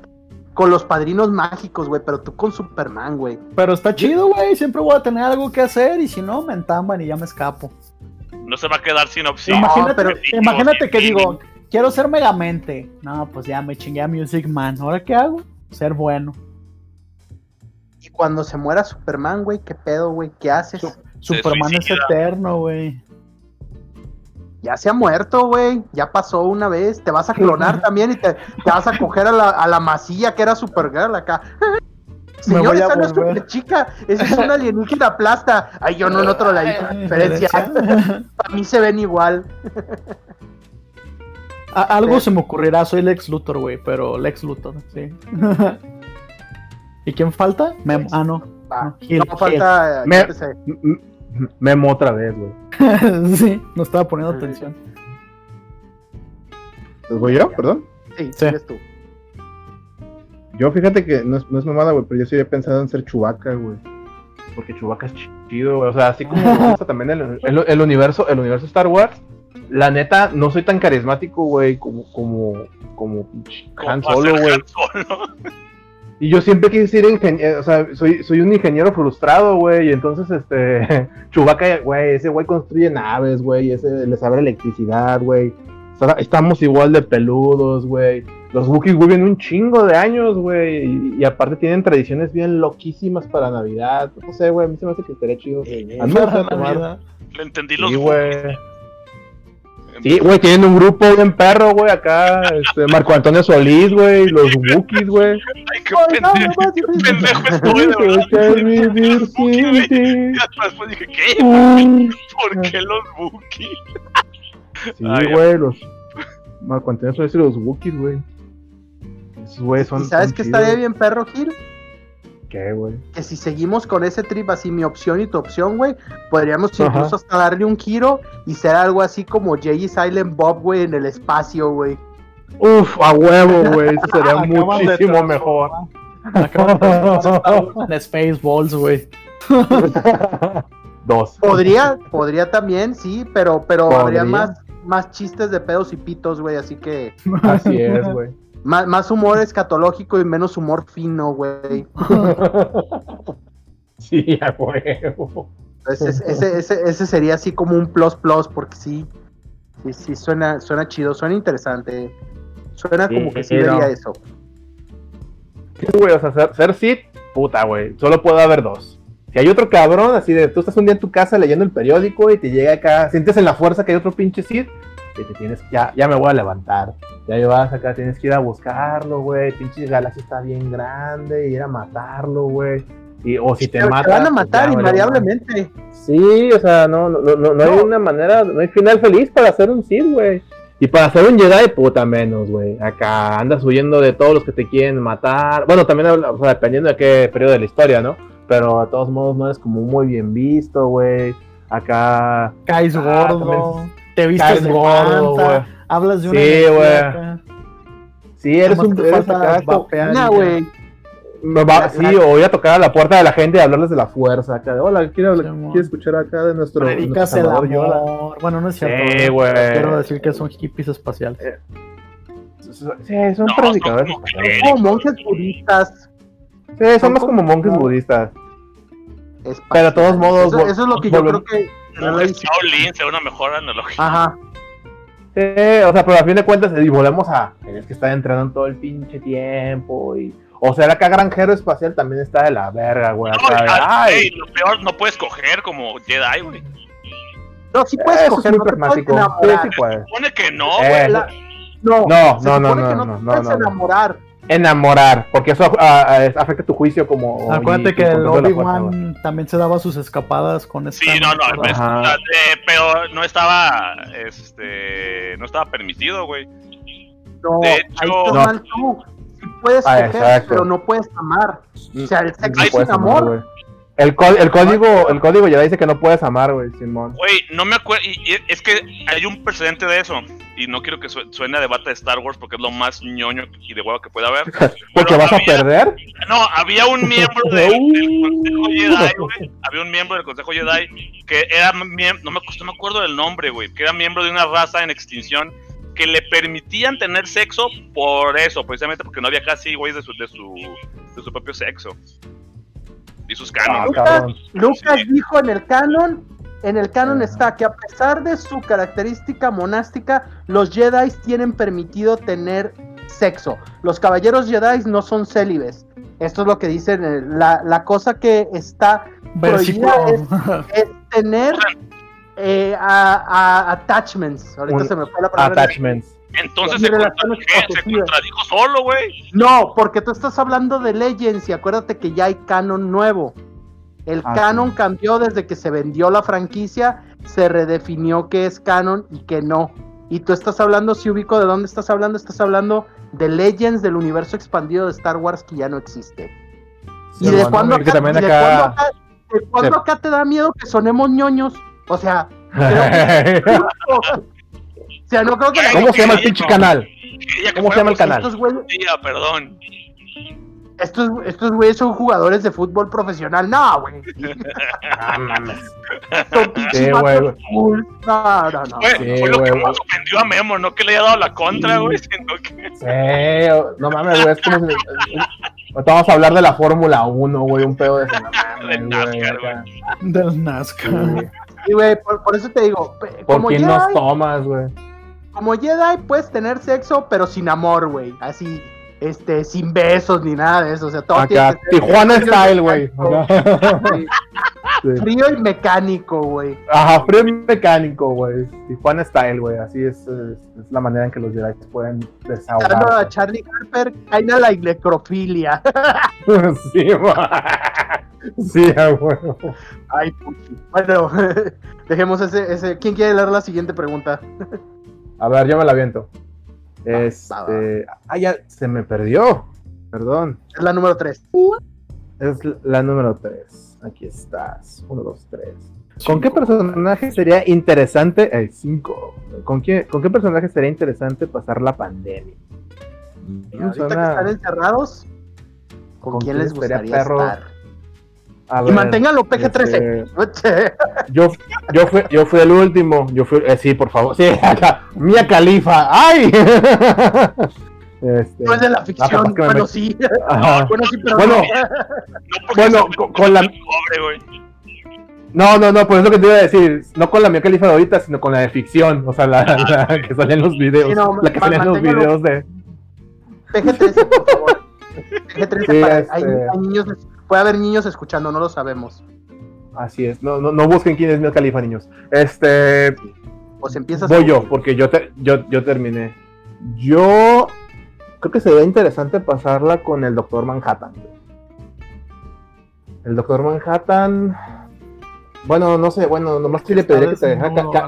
con los padrinos mágicos, güey, pero tú con Superman, güey. Pero está chido, güey. Siempre voy a tener algo que hacer y si no, me entamban y ya me escapo. No se va a quedar sin opción. imagínate pero- imagínate que digo, quiero ser megamente. No, pues ya me chingué a Music Man. ¿Ahora qué hago? Ser bueno. Y cuando se muera Superman, güey, ¿qué pedo, güey? ¿Qué haces? Su- Superman es eterno, güey. Ya se ha muerto, güey. Ya pasó una vez. Te vas a clonar también y te, te vas a coger a la, a la masilla que era Supergirl acá. Me Señor, esa no es super chica. Esa es una alienígena plasta. Ay, yo no noto la diferencia. Para mí se ven igual. A- algo Sí. se me ocurrirá, soy Lex Luthor, güey, pero Lex Luthor, sí. ¿Y quién falta? Memo. Ah, no. No, Gil, no falta. Me- Memo otra vez, güey. sí, no estaba poniendo atención. ¿Les voy yo? Perdón. Sí, Sí. eres tú. Yo fíjate que no es, no es mamada, güey, pero yo sí había pensado en ser Chubaca, güey. Porque Chubaca es chido, güey. O sea, así como me gusta también el, el- el universo, el universo Star Wars. La neta, no soy tan carismático, güey, como, como, como Han Solo, güey. Y yo siempre quise ser ingeniero, o sea, soy, soy un ingeniero frustrado, güey, y entonces, este, Chubaca, güey, ese güey construye naves, güey, ese le sabe electricidad, güey. Estamos igual de peludos, güey. Los Wookiees viven un chingo de años, güey, y, y aparte tienen tradiciones bien loquísimas para Navidad. No sé, güey, a mí se me hace que estaría chido. A mí me gusta tomar. Le entendí los Sí, güey. Wookiees. Sí, güey, tienen un grupo bien perro, güey, acá, este, Marco Antonio Solís, güey, los Wookiees, güey. Ay, qué pendejo, qué pendejo estoy, de verdad. Después dije, ¿qué? ¿Por qué los Wookiees? Sí, güey, los. Marco Antonio Solís y los Wookiees, güey. Son. ¿Y sabes son qué estaría bien, perro Gil? ¿Qué, güey? Que si seguimos con ese trip así, mi opción y tu opción, güey, podríamos Ajá. incluso hasta darle un giro y ser algo así como Jay y Silent Bob, güey, en el espacio, güey. Uf, a huevo, güey. Eso sería muchísimo mejor. Acaban de Spaceballs, güey. Dos. Podría, podría también, sí, pero, pero habría más, más chistes de pedos y pitos, güey, así que Así es, güey. Más, más humor escatológico y menos humor fino, güey. Sí, a huevo. Entonces, ese, ese, ese sería así como un plus plus, porque sí, sí, sí, suena, suena chido, suena interesante. Suena como que sí sí, no. vería eso. Sí, güey, o sea, ser, ser Sid, puta, güey. Solo puede haber dos. Si hay otro cabrón, así de tú estás un día en tu casa leyendo el periódico y te llega acá, sientes en la fuerza que hay otro pinche Sid, te tienes, ya, ya me voy a levantar. Ya llevas acá, tienes que ir a buscarlo, güey. Pinche galaxia está bien grande y ir a matarlo, güey. Y, o si te Pero matan. te van a pues matar valió invariablemente. Sí, o sea, no, no, no, no hay una manera, no hay final feliz para ser un Sith, güey. Y para ser un Jedi, puta menos, güey. Acá andas huyendo de todos los que te quieren matar. Bueno, también, o sea, dependiendo de qué periodo de la historia, ¿no? Pero de todos modos no eres como muy bien visto, güey. Acá... Caes Ah, gordo. Te vistes Caes de gordo, güey. Hablas de una Sí, güey. Sí, eres Nomás un... Eres acá, güey. sí, la- o voy a tocar a la puerta de la gente y hablarles de la fuerza. Acá de, hola, quiero, Sí, amor. quiero escuchar acá de nuestro... Predicas el Salvador Yoda". amor. Bueno, no es cierto. Sí, güey. Quiero decir que son hippies espaciales. Sí, son No, predicadores. son como espaciales. Como monjes budistas. Sí, somos como monjes budistas. espaciales. Pero de todos modos, Eso, es lo que yo creo que. No, es Shaolin, sería una mejor analogía. Ajá. Sí, o sea, pero a fin de cuentas, y volvemos a. Tienes que estar entrenando todo el pinche tiempo. y O sea, acá granjero espacial también está de la verga, güey. No, Acá ah, ay, ey, lo peor, no puedes coger como Jedi, güey. No, sí puedes eso coger, no te puedes pragmático. Sí, sí, puede. Supone que no, Eh, güey. La- No, No, se no, no, supone no, que no, no, te no, puedes no, no. enamorar. Enamorar, porque eso ah, ah, afecta tu juicio como. Acuérdate y que el. Obi-Wan también se daba sus escapadas con esta. Sí, no, no, es- eh, pero no estaba, este, no estaba permitido, güey. No, De hecho- No. mal tú. Sí puedes Ah, coger, exacto. pero no puedes amar. O sea, el sexo amar, amor. El, el código, el código ya dice que no puedes amar, güey, Simón. Güey, no me acuerdo, y, y es que hay un precedente de eso, y no quiero que su- suene a debate de Star Wars porque es lo más ñoño y de huevo que puede haber. Porque vas a había- perder. No, había un miembro del, del Consejo Jedi, güey. Había un miembro del Consejo Jedi que era miembro, no me, no me acuerdo del nombre, güey, que era miembro de una raza en extinción que le permitían tener sexo por eso, precisamente porque no había casi güeyes de su, de su, de su propio sexo. Y sus Ah. Lucas Sí. dijo en el canon, en el canon está que a pesar de su característica monástica, los Jedi tienen permitido tener sexo. Los caballeros Jedi no son célibes. Esto es lo que dicen. La, la cosa que está Versículo. prohibida es tener eh, a, a- attachments. Ahorita Un- se me fue la palabra. Attachments. Entonces se, relaciones contra- ¿qué? se contradijo solo, güey. No, porque tú estás hablando de Legends y acuérdate que ya hay canon nuevo. El Ah, canon sí. cambió desde que se vendió la franquicia, se redefinió qué es canon y qué no. Y tú estás hablando, si ubico de dónde estás hablando, estás hablando de Legends del universo expandido de Star Wars que ya no existe. ¿Y de Simón, cuándo acá, acá- cuándo acá- de cuándo acá te da miedo que sonemos ñoños? O sea, creo sea, no creo que la- ¿Cómo se llama el pinche canal? ¿Cómo se llama el canal? estos güeyes, Tía, perdón. estos, estos güeyes son jugadores de fútbol profesional. No, güey. Ah, mames. Son pinches Sí, güey. cool. No, no, no. Fue, Sí, fue lo que güey, más ofendió a Memo, no que le haya dado la contra, güey, sino que... Sí, no mames, güey, es como si... Vamos a hablar de la Fórmula 1, güey, un pedo de no Del güey, NASCAR, acá. Del NASCAR. Sí. Sí, güey, por, por eso te digo, ¿Por quién Jedi, nos tomas, güey? Como Jedi puedes tener sexo, pero sin amor, güey. Así, este, sin besos ni nada de eso. O sea, todo Acá, tiene Tijuana y style, güey. Sí. Frío y mecánico, güey. Ajá, frío mecánico, güey. Tijuana style, güey. Así es, es, es la manera en que los Jedi pueden Dando a desahogar. Charlie Harper, caen a la necrofilia. sí, ma. Sí, a huevo. Ay, puchi. Bueno, dejemos ese, ese. ¿Quién quiere leer la siguiente pregunta? A ver, yo me la aviento. Este. Ah, ya se me perdió. Perdón. Es la número 3. Es la número 3. Aquí estás. 1, 2, 3. ¿Con qué personaje sería interesante? Eh, 5. ¿Con qué, ¿Con qué personaje sería interesante pasar la pandemia? Y ahorita que están encerrados, ¿con, quién les gustaría perro? estar? A Y ver, manténganlo PG-13. este, yo, yo, fui, yo fui el último. Yo fui, eh, sí, por favor. Sí, acá. Mía Califa. ¡Ay! Este, No es de la ficción, me bueno, sí. Ajá. Bueno, sí, pero Bueno, no. Con- con la- Pobre. No, no, no, pues es lo que te iba a decir. No con la Mía Califa de ahorita, sino con la de ficción. O sea, la, la que salía en los videos. Sí, no, la que salía en los videos de. PG-13, por favor. PG-13 Sí, para. este- Hay, hay niños, puede haber niños escuchando, no lo sabemos. Así es. No, no, no busquen quién es Mía Califa, niños. Este. Pues empiezas Voy a- yo, porque yo, te- yo, yo terminé. Yo creo que sería interesante pasarla con el Doctor Manhattan. El Doctor Manhattan. Bueno, no sé, bueno, nomás sí le pediría que te dejara. ca-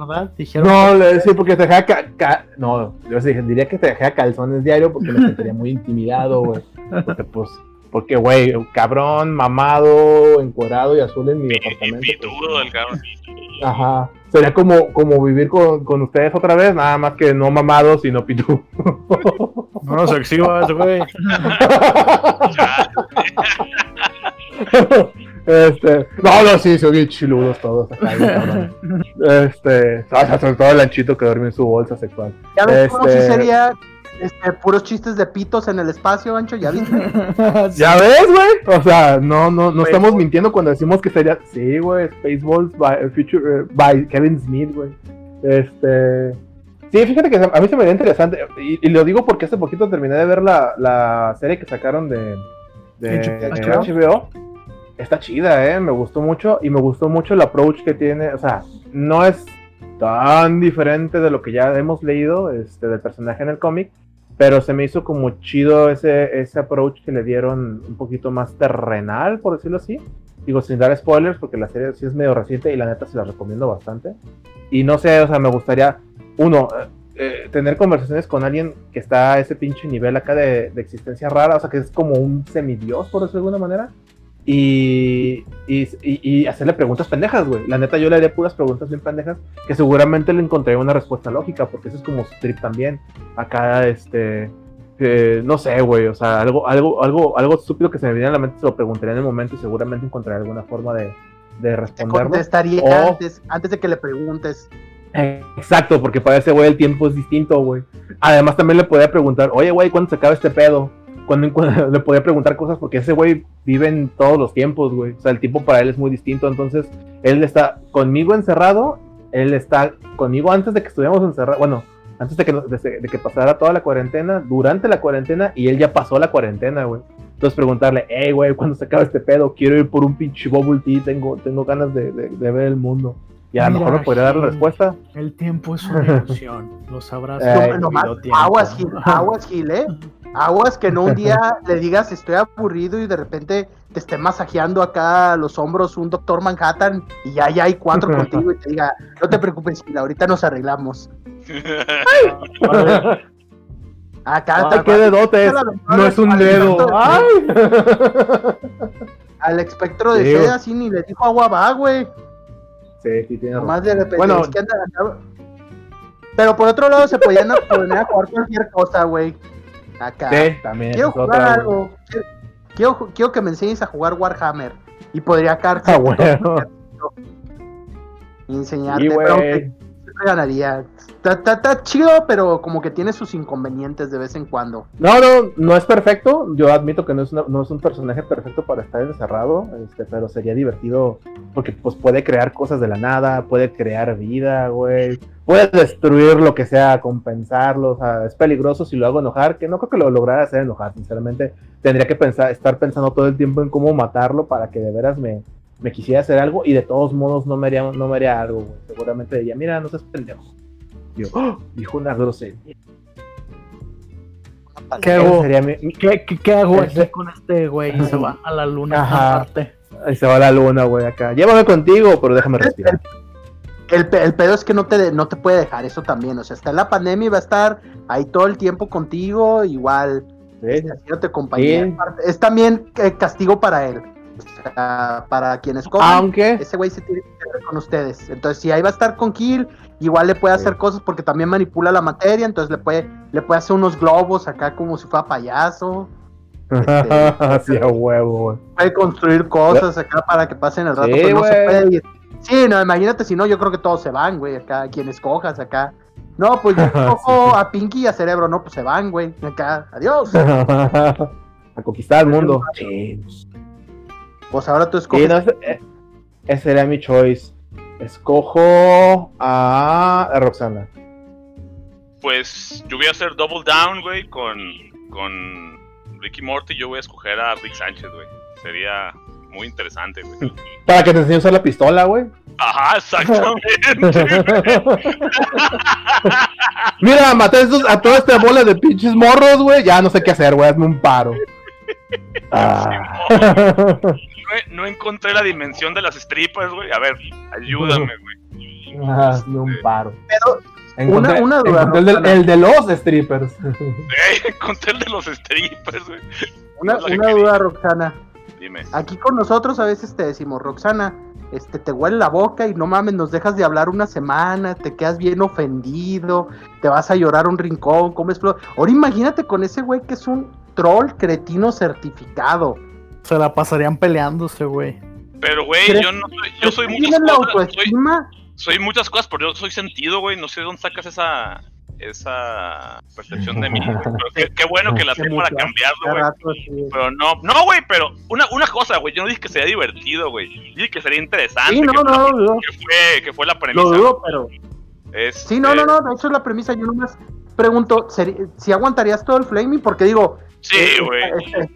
no, le sí, porque te dejara. ca- ca- no, yo sí diría que te dejara calzones diario porque me sentiría muy intimidado, güey. Porque, pues, porque, güey, cabrón, mamado, encuerado y azul en mi Y, y departamento. pues, pitudo el cabrón. Ajá. Sería como, como vivir con, con ustedes otra vez, nada más que no mamados, sino pitú. No nos exhibas, güey. este, no, no, sí, son bien chiludos todos acá, cabrón. Este, ah, sobre todo el anchito que duerme en su bolsa sexual. Ya ves cómo sí este- sería este, puros chistes de pitos en el espacio, Ancho, ¿ya viste? ¿Ya ves, güey? O sea, no, no, no Spaceballs. estamos mintiendo cuando decimos que sería. Sí, güey, Spaceballs by, Future, eh, by Kevin Smith, güey. Este. Sí, fíjate que a mí se me vería interesante. Y, y lo digo porque hace poquito terminé de ver la, la serie que sacaron de, de, HBO. de HBO. Está chida, eh. Me gustó mucho. Y me gustó mucho el approach que tiene. O sea, no es tan diferente de lo que ya hemos leído este, del personaje en el cómic. Pero se me hizo como chido ese, ese approach que le dieron un poquito más terrenal, por decirlo así. Digo, sin dar spoilers, porque la serie sí es medio reciente y la neta se la recomiendo bastante. Y no sé, o sea, me gustaría, uno, eh, eh, tener conversaciones con alguien que está a ese pinche nivel acá de, de existencia rara, o sea, que es como un semidios, por decirlo de alguna manera. Y, y, y- hacerle preguntas pendejas, güey. La neta, yo le haría puras preguntas bien pendejas que seguramente le encontraría una respuesta lógica, porque eso es como su trip también. Acá, este, eh, no sé, güey, o sea, algo, algo, algo, algo estúpido que se me viene a la mente se lo preguntaría en el momento y seguramente encontraría alguna forma de, de responderlo. contestaría O- antes, antes de que le preguntes. Exacto, porque para ese güey el tiempo es distinto, güey. Además también le podía preguntar, oye, güey, ¿cuándo se acaba este pedo? Cuando, cuando- le podía preguntar cosas porque ese güey vive en todos los tiempos, güey. O sea, el tiempo para él es muy distinto. Entonces, él está conmigo encerrado, él está conmigo antes de que estuviéramos encerrados. Bueno, antes de que, de, de que pasara toda la cuarentena, durante la cuarentena, y él ya pasó la cuarentena, güey. Entonces preguntarle, hey, güey, ¿cuándo se acaba este pedo? Quiero ir por un pinche bubble tea, tengo, tengo ganas de, de- de ver el mundo. Y a lo mejor me podría dar la respuesta. El tiempo es una ilusión. Lo sabrás. Eh, No, tiempo. aguas, Gil, aguas, Gil, ¿eh? Aguas que no un día le digas estoy aburrido y de repente te esté masajeando acá los hombros un doctor Manhattan y ya, ya hay cuatro contigo y te diga, no te preocupes, ahorita nos arreglamos. Acá ¡Ay, te- qué dedotes! Al- No es un al- dedo. ¡Ay! al espectro de Sí, seda así ni le dijo agua va, güey. Sí, sí, tiene razón. Nomás de repente Bueno. es que anda acá. Pero por otro lado se podían poner a jugar cualquier cosa, güey. Acá. Sí, también. Quiero jugar otra, algo. Quiero, quiero, que me enseñes a jugar Warhammer. Y podría caer Ah, bueno. y enseñarte. Sí, ganaría. Está, chido, pero como que tiene sus inconvenientes de vez en cuando. No, no, no es perfecto. Yo admito que no es, no es un personaje perfecto para estar encerrado, este, pero sería divertido porque pues puede crear cosas de la nada, puede crear vida, güey. Puede destruir lo que sea, compensarlo. O sea, es peligroso si lo hago enojar, que no creo que lo lograra hacer enojar, sinceramente. Tendría que pensar, estar pensando todo el tiempo en cómo matarlo para que de veras me, me quisiera hacer algo y de todos modos no me haría, no me haría algo, güey. Seguramente diría, mira, no seas pendejo. Yo, "Oh", dijo una grosería. ¿Qué hago? sería mi- ¿Qué, qué, qué hago aquí con este güey? Y se va a la luna Ajá. Ahí se va la luna, güey, acá. Llévame contigo, pero déjame respirar. el, el pedo es que no te, no te puede dejar eso también. O sea, está en la pandemia y va a estar ahí todo el tiempo contigo, igual Sí, haciéndote compañía. Sí. Es también eh, castigo para él. Sea, para quienes comen, Aunque, ese güey se tiene que quedar con ustedes. Entonces, si ahí va a estar con Kill, igual le puede hacer Sí. cosas porque también manipula la materia. Entonces, le puede, le puede hacer unos globos acá como si fuera payaso. sí, a huevo. Puede construir cosas acá para que pasen el rato, Sí, pero no se puede ir. Sí, no, imagínate si no, yo creo que todos se van, güey, acá, quienes cojas acá. No, pues yo cojo a Pinky y a Cerebro, no, pues se van, güey, acá, adiós. a conquistar el mundo. Sí, Pues ahora tú Sí, escoges. no, ese, eh, ese sería mi choice. Escojo a, a Roxana. Pues yo voy a hacer double down, güey, con, con Ricky Morty. Yo voy a escoger a Rick Sánchez, güey. Sería muy interesante, güey. Para que te enseñe a usar la pistola, güey. Ajá, exactamente. Mira, maté a, estos- a toda esta bola de pinches morros, güey. Ya no sé qué hacer, güey. Hazme un paro. Ah. no, no encontré la dimensión de las strippers, güey. A ver, ayúdame, güey. Hazme un paro. Pero Encontré, una duda, encontré el, de, Roxana. el de los strippers. Eh, encontré el de los strippers, güey. una, no una duda, Roxana. Dime. Aquí con nosotros a veces te decimos, Roxana, este, te huele la boca y no mames, nos dejas de hablar una semana, te quedas bien ofendido, te vas a llorar a un rincón, comes flor. Ahora imagínate con ese güey que es un troll cretino certificado. Se la pasarían peleándose, güey. Pero, güey, ¿Crees- yo no soy, yo soy muchas ¿Tienes la cosas. Soy, autoestima? soy muchas cosas, pero yo soy sentido, güey. No sé de dónde sacas esa esa percepción de mí. güey. Pero qué, qué bueno que la sé para cambiarlo, güey. Pero no, no, güey, pero una, una cosa, güey. Yo no dije que sería divertido, güey. Dije que sería interesante. Sí, no, que, fue- no, no, que fue, que fue la premisa. lo dudo, pero... Sí, no, no, no, de hecho es la premisa, yo nomás pregunto, ¿seri- si aguantarías todo el flaming? Porque digo, Sí, eh, güey. está,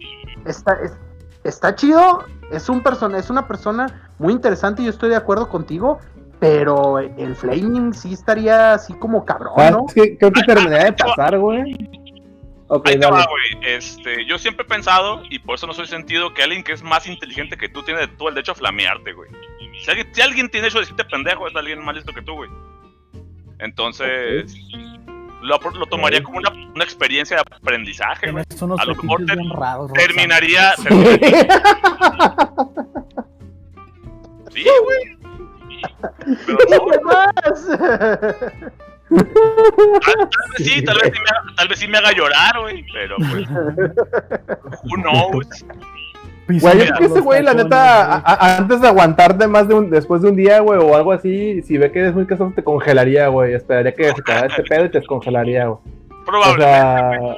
está, es- está chido, es un persona, es una persona muy interesante, yo estoy de acuerdo contigo, pero el flaming sí estaría así como cabrón, Ah, ¿no? es que creo que terminaría de pasar, güey. Ok, Ahí te va, güey. Este, yo siempre he pensado, y por eso no soy sentido, que alguien que es más inteligente que tú tiene todo el derecho a flamearte, güey. Si alguien, si alguien tiene derecho a decirte pendejo, es alguien más listo que tú, güey. Entonces, lo, lo tomaría como una, una experiencia de aprendizaje, güey. A lo mejor raros. Terminaría. sí, güey. Tal, tal vez sí, tal vez sí, me, tal vez sí me haga llorar, güey. Pero pues. Who knows? Güey, yo creo que ese güey, la neta, güey. a- a- antes de aguantarte más de un, después de un día, güey, o algo así, si ve que eres muy casado, te congelaría, güey. Esperaría que se acabara este pedo y te descongelaría, güey. O Probablemente. sea,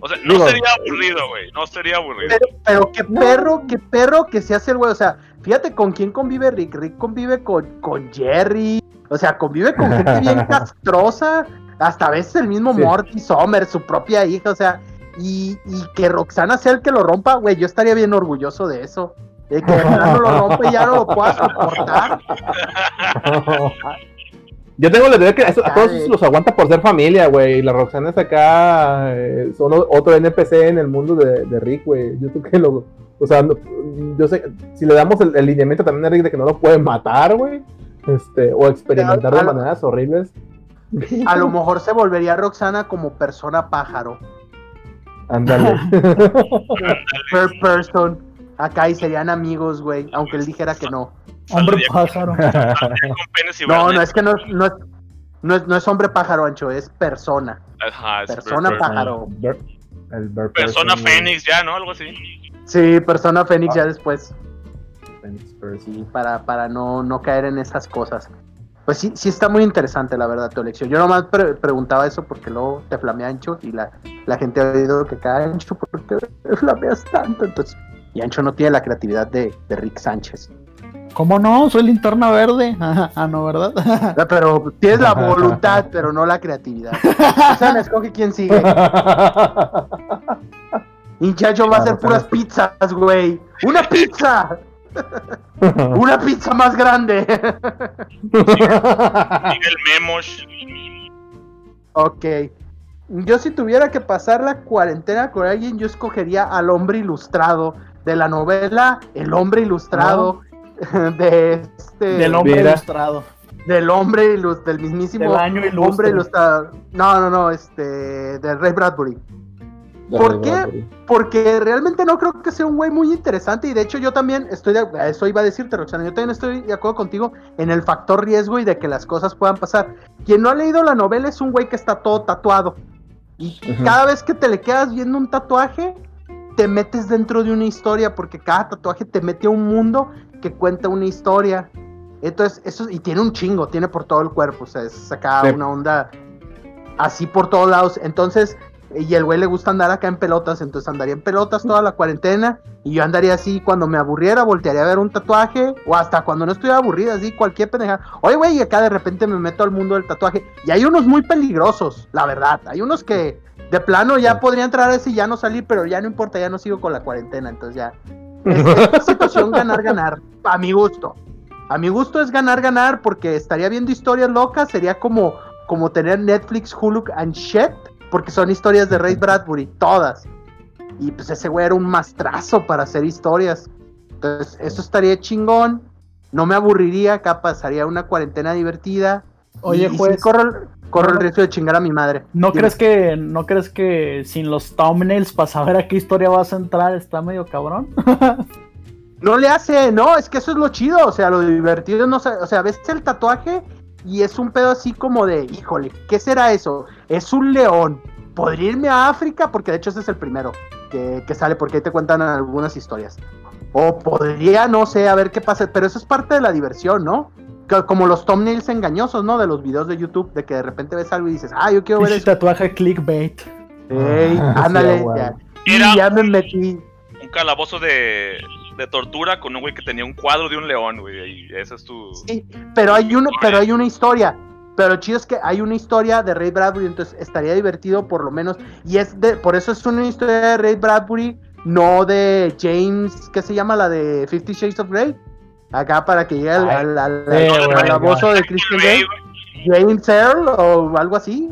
O sea, no digo- sería aburrido, güey. No sería aburrido. Pero, pero qué perro, qué perro que se hace el güey. O sea, fíjate con quién convive Rick. Rick convive con, con Jerry. O sea, convive con gente bien castrosa. Hasta a veces el mismo Sí. Morty Sommer, su propia hija. O sea, y, y que Roxana sea el que lo rompa, güey. Yo estaría bien orgulloso de eso. De que plano lo rompe y ya no lo pueda soportar. Yo tengo la idea que eso- a todos los aguanta por ser familia, güey. Y la Roxana es acá, eh, son otro NPC en el mundo de, de Rick, güey. Yo creo que lo. O sea, no- yo sé, si le damos el, el lineamiento también a Rick de que no lo pueden matar, güey. Este, o experimentar de maneras horribles. A lo mejor se volvería Roxana como persona pájaro. Ándale. Per person. Acá y serían amigos, güey. Aunque él dijera que no. Hombre pájaro. No, no es que no, es- no, es, no, es, no es hombre pájaro ancho, es persona. Ajá, es persona per- pájaro. Bird- el bird Persona person. Fénix, ya, ¿no? Algo así. Sí, persona Fénix ya después. Person. Sí, para, para no, no caer en esas cosas. Pues sí, sí está muy interesante la verdad tu elección. Yo nomás pre- preguntaba eso porque luego te flamea ancho y la, la gente ha oído que cada ancho porque flameas tanto. Entonces, y ancho no tiene la creatividad de, de Rick Sánchez. ¿Cómo no? Soy linterna verde. Ah, no, ¿verdad? Pero tienes la voluntad, pero no la creatividad. O sea, me escoge quién sigue. Hinchacho va a hacer puras pizzas, güey. ¡Una pizza! ¡Una pizza más grande! Miguel Memos. ok. Yo si tuviera que pasar la cuarentena con alguien, yo escogería al hombre ilustrado de la novela El hombre ilustrado. de este. Del hombre Mira. ilustrado. del hombre, ilus- del mismísimo Del año ilustre. hombre ilustrado. No, no, no, este. De Ray Bradbury. ¿Por qué? Porque realmente no creo que sea un güey muy interesante. Y de hecho, yo también estoy de a Eso iba a decirte, Roxana. Yo también estoy de acuerdo contigo en el factor riesgo y de que las cosas puedan pasar. Quien no ha leído la novela es un güey que está todo tatuado. Y Ujú. cada vez que te le quedas viendo un tatuaje, te metes dentro de una historia. Porque cada tatuaje te mete a un mundo que cuenta una historia. Entonces, eso, y tiene un chingo, tiene por todo el cuerpo. O sea, es acá Sí. una onda así por todos lados. Entonces, y el güey le gusta andar acá en pelotas, entonces andaría en pelotas toda la cuarentena. Y yo andaría así cuando me aburriera, voltearía a ver un tatuaje, o hasta cuando no estuviera aburrida, así cualquier pendeja. Oye, güey, y acá de repente me meto al mundo del tatuaje. Y hay unos muy peligrosos, la verdad. Hay unos que de plano ya podría entrar a ese y ya no salir, pero ya no importa, ya no sigo con la cuarentena, entonces ya. Es, situación ganar, ganar, a mi gusto. A mi gusto es ganar, ganar, porque estaría viendo historias locas, sería como, como tener Netflix, Hulu and shit, porque son historias de Ray Bradbury, todas. Y pues ese güey era un mastrazo para hacer historias. Entonces, eso estaría chingón. No me aburriría, acá pasaría una cuarentena divertida. Oye, Y- y sí juez, corro, el- corro el no- riesgo de chingar a mi madre. ¿no Dime. crees que no crees que sin los thumbnails para saber a qué historia vas a entrar está medio cabrón? No le hace, no, es que eso es lo chido, o sea, lo divertido no sé, o sea, ves el tatuaje y es un pedo así como de, híjole, ¿qué será eso? Es un león. ¿Podría irme a África? Porque de hecho ese es el primero que, que sale, porque ahí te cuentan algunas historias. O podría, no sé, a ver qué pasa, pero eso es parte de la diversión, ¿no? Co- Como los thumbnails engañosos, ¿no? De los videos de YouTube, de que de repente ves algo y dices, ah, yo quiero ver eso. tatuaje clickbait. Ey, Ah, sí, ándale, güey. ya. Era Y ya me metí. un calabozo de, de tortura con un güey que tenía un cuadro de un león, güey. Y ese es tu. Sí, pero hay uno, pero hay una historia. Pero chido es que hay una historia de Ray Bradbury, entonces estaría divertido por lo menos. Y es de, por eso es una historia de Ray Bradbury, no de James, ¿qué se llama? La de Fifty Shades of Grey. Acá para que llegue al, Ay, al, al- sí, al de Christian Grey. James Earl o algo así.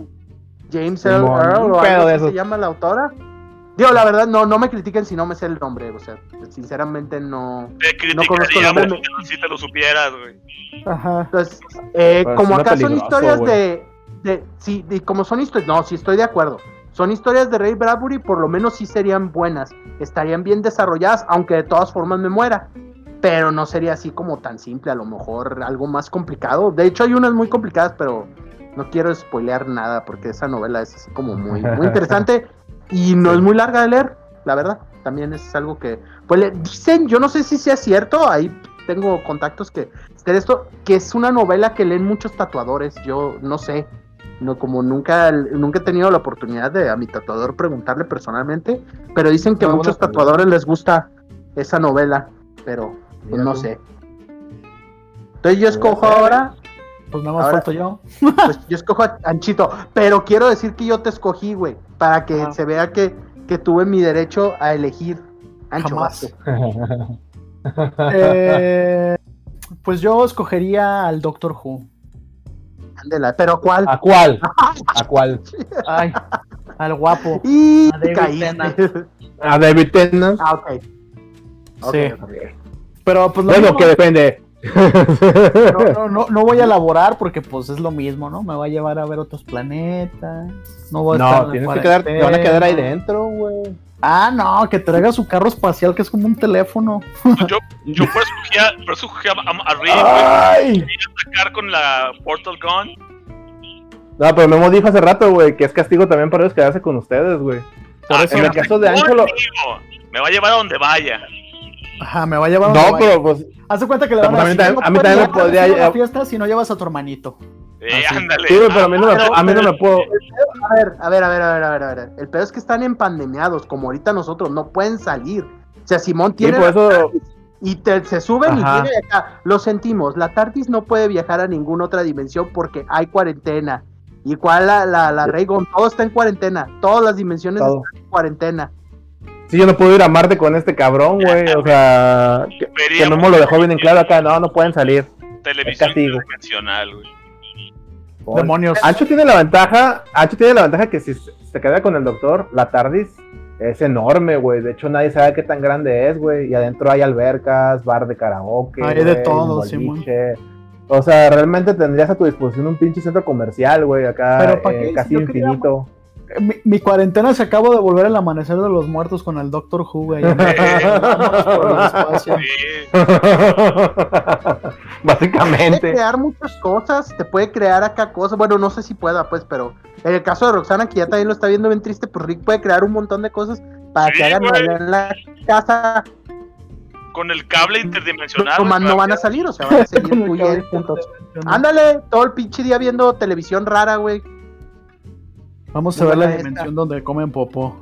James Earl, Earl un o pedo algo de así se llama la autora. Digo, la verdad, no, no me critiquen si no me sé el nombre, o sea, sinceramente no. Te No conozco el nombre. si te lo supieras, güey. Ajá. Entonces, eh, Pero como acá son historias de, de. Sí, de- como son historias. No, sí estoy de acuerdo. Son historias de Ray Bradbury, por lo menos sí serían buenas. Estarían bien desarrolladas, aunque de todas formas me muera. Pero no sería así como tan simple, a lo mejor algo más complicado. De hecho, hay unas muy complicadas, pero no quiero spoilear nada porque esa novela es así como muy, muy interesante y no es muy larga de leer, la verdad. También es algo que. Pues le dicen, yo no sé si sea cierto, ahí tengo contactos que de esto, que es una novela que leen muchos tatuadores, yo no sé, no como nunca, nunca he tenido la oportunidad de a mi tatuador preguntarle personalmente, pero dicen que a Ah, muchos bueno, tatuadores les gusta esa novela, pero pues, no sé. Entonces yo escojo ser. ahora, Pues nada más falto yo. pues yo escojo a Anchito, pero quiero decir que yo te escogí, güey, para que Ah. se vea que, que tuve mi derecho a elegir. Ancho. Eh, pues yo escogería al Doctor Who. Ándela, pero ¿cuál? ¿A cuál? ¿A cuál? Ay, al guapo. Y a David caíste. Tennant. A David Tennant. ah, ok. Ok, Sí. Pero pues lo Bueno, mismo, que depende. No, no, no, no voy a elaborar porque pues es lo mismo, ¿no? Me va a llevar a ver otros planetas. No voy a estar tienes que quedar, te van a quedar ahí dentro, güey. Ah, no, que traiga su carro espacial que es como un teléfono. Yo, yo por eso por a, a Rick. ¡Ay! Sacar con la Portal Gun. No, pero Memo dijo hace rato, güey, que es castigo también para ellos quedarse con ustedes, güey. Por Ah, eso, en el caso de Ancho lo... conmigo. Me va a llevar a donde vaya. Ajá, me va a llevar No, pero pues... Haz de cuenta que le van a a mí decir, también- a mí "No también me podría a la llevar- fiesta si no llevas a tu hermanito. Eh, Ah, sí. ándale. Sí, pero a mí no me, pero- a mí no me puedo... A ver, a ver, a ver, a ver, a ver, a ver. El pedo es que están empandemiados, como ahorita nosotros, no pueden salir. O sea, Simón Sí, tiene por eso... y te- se suben Ajá. y tiene acá. Lo sentimos, la TARDIS no puede viajar a ninguna otra dimensión porque hay cuarentena. Y cuál la, la, la Raygon, todo está en cuarentena. Todas las dimensiones Todo. están en cuarentena. Sí, yo no puedo ir a Marte con este cabrón, güey. O sea, que, que Memo lo dejó bien en claro acá. No, no pueden salir. televisión castigo. dimensional, güey. Demonios. Ancho tiene la ventaja, Ancho tiene la ventaja que si se queda con el doctor, la TARDIS es enorme, güey. De hecho, nadie sabe qué tan grande es, güey. Y adentro hay albercas, bar de karaoke. Hay de güey, todo, Simón. O sea, realmente tendrías a tu disposición un pinche centro comercial, güey, acá Pero, ¿pa' eh, qué? casi Si infinito. Mi, mi cuarentena se acabó de volver al amanecer de los muertos con el Doctor Who, güey. Vámonos por el espacio. Sí, Puede Básicamente. crear muchas cosas, te puede crear acá cosas. Bueno, no sé si pueda, pues, pero en el caso de Roxana, que ya también lo está viendo bien triste, pues Rick puede crear un montón de cosas para Sí, que hagan en la casa. con el cable interdimensional. Güey, no van a salir, o sea, van a seguir interdimensional. Ándale, todo el pinche día viendo televisión rara, güey. Vamos a ver la Esta. dimensión donde comen popó.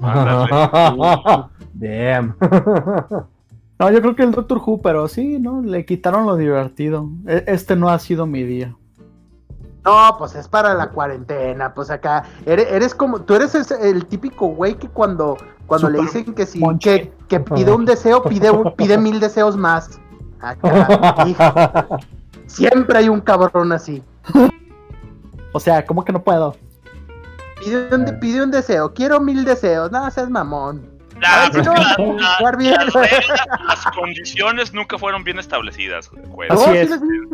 Damn. No, yo creo que el Doctor Who, pero sí, ¿no? Le quitaron lo divertido. E- Este no ha sido mi día. No, pues es para la cuarentena, pues acá eres, eres como, tú eres ese- el típico güey que cuando, cuando le dicen que monche. que, que pide un deseo, pide, pide mil deseos más. Acá, hijo, siempre hay un cabrón así. O sea, ¿cómo que no puedo? Pide un, pide un deseo, quiero mil deseos, no seas mamón. La- Ay, si no, la- vas a la- jugar bien. las condiciones nunca fueron bien establecidas, güey. Así sí es. les dije.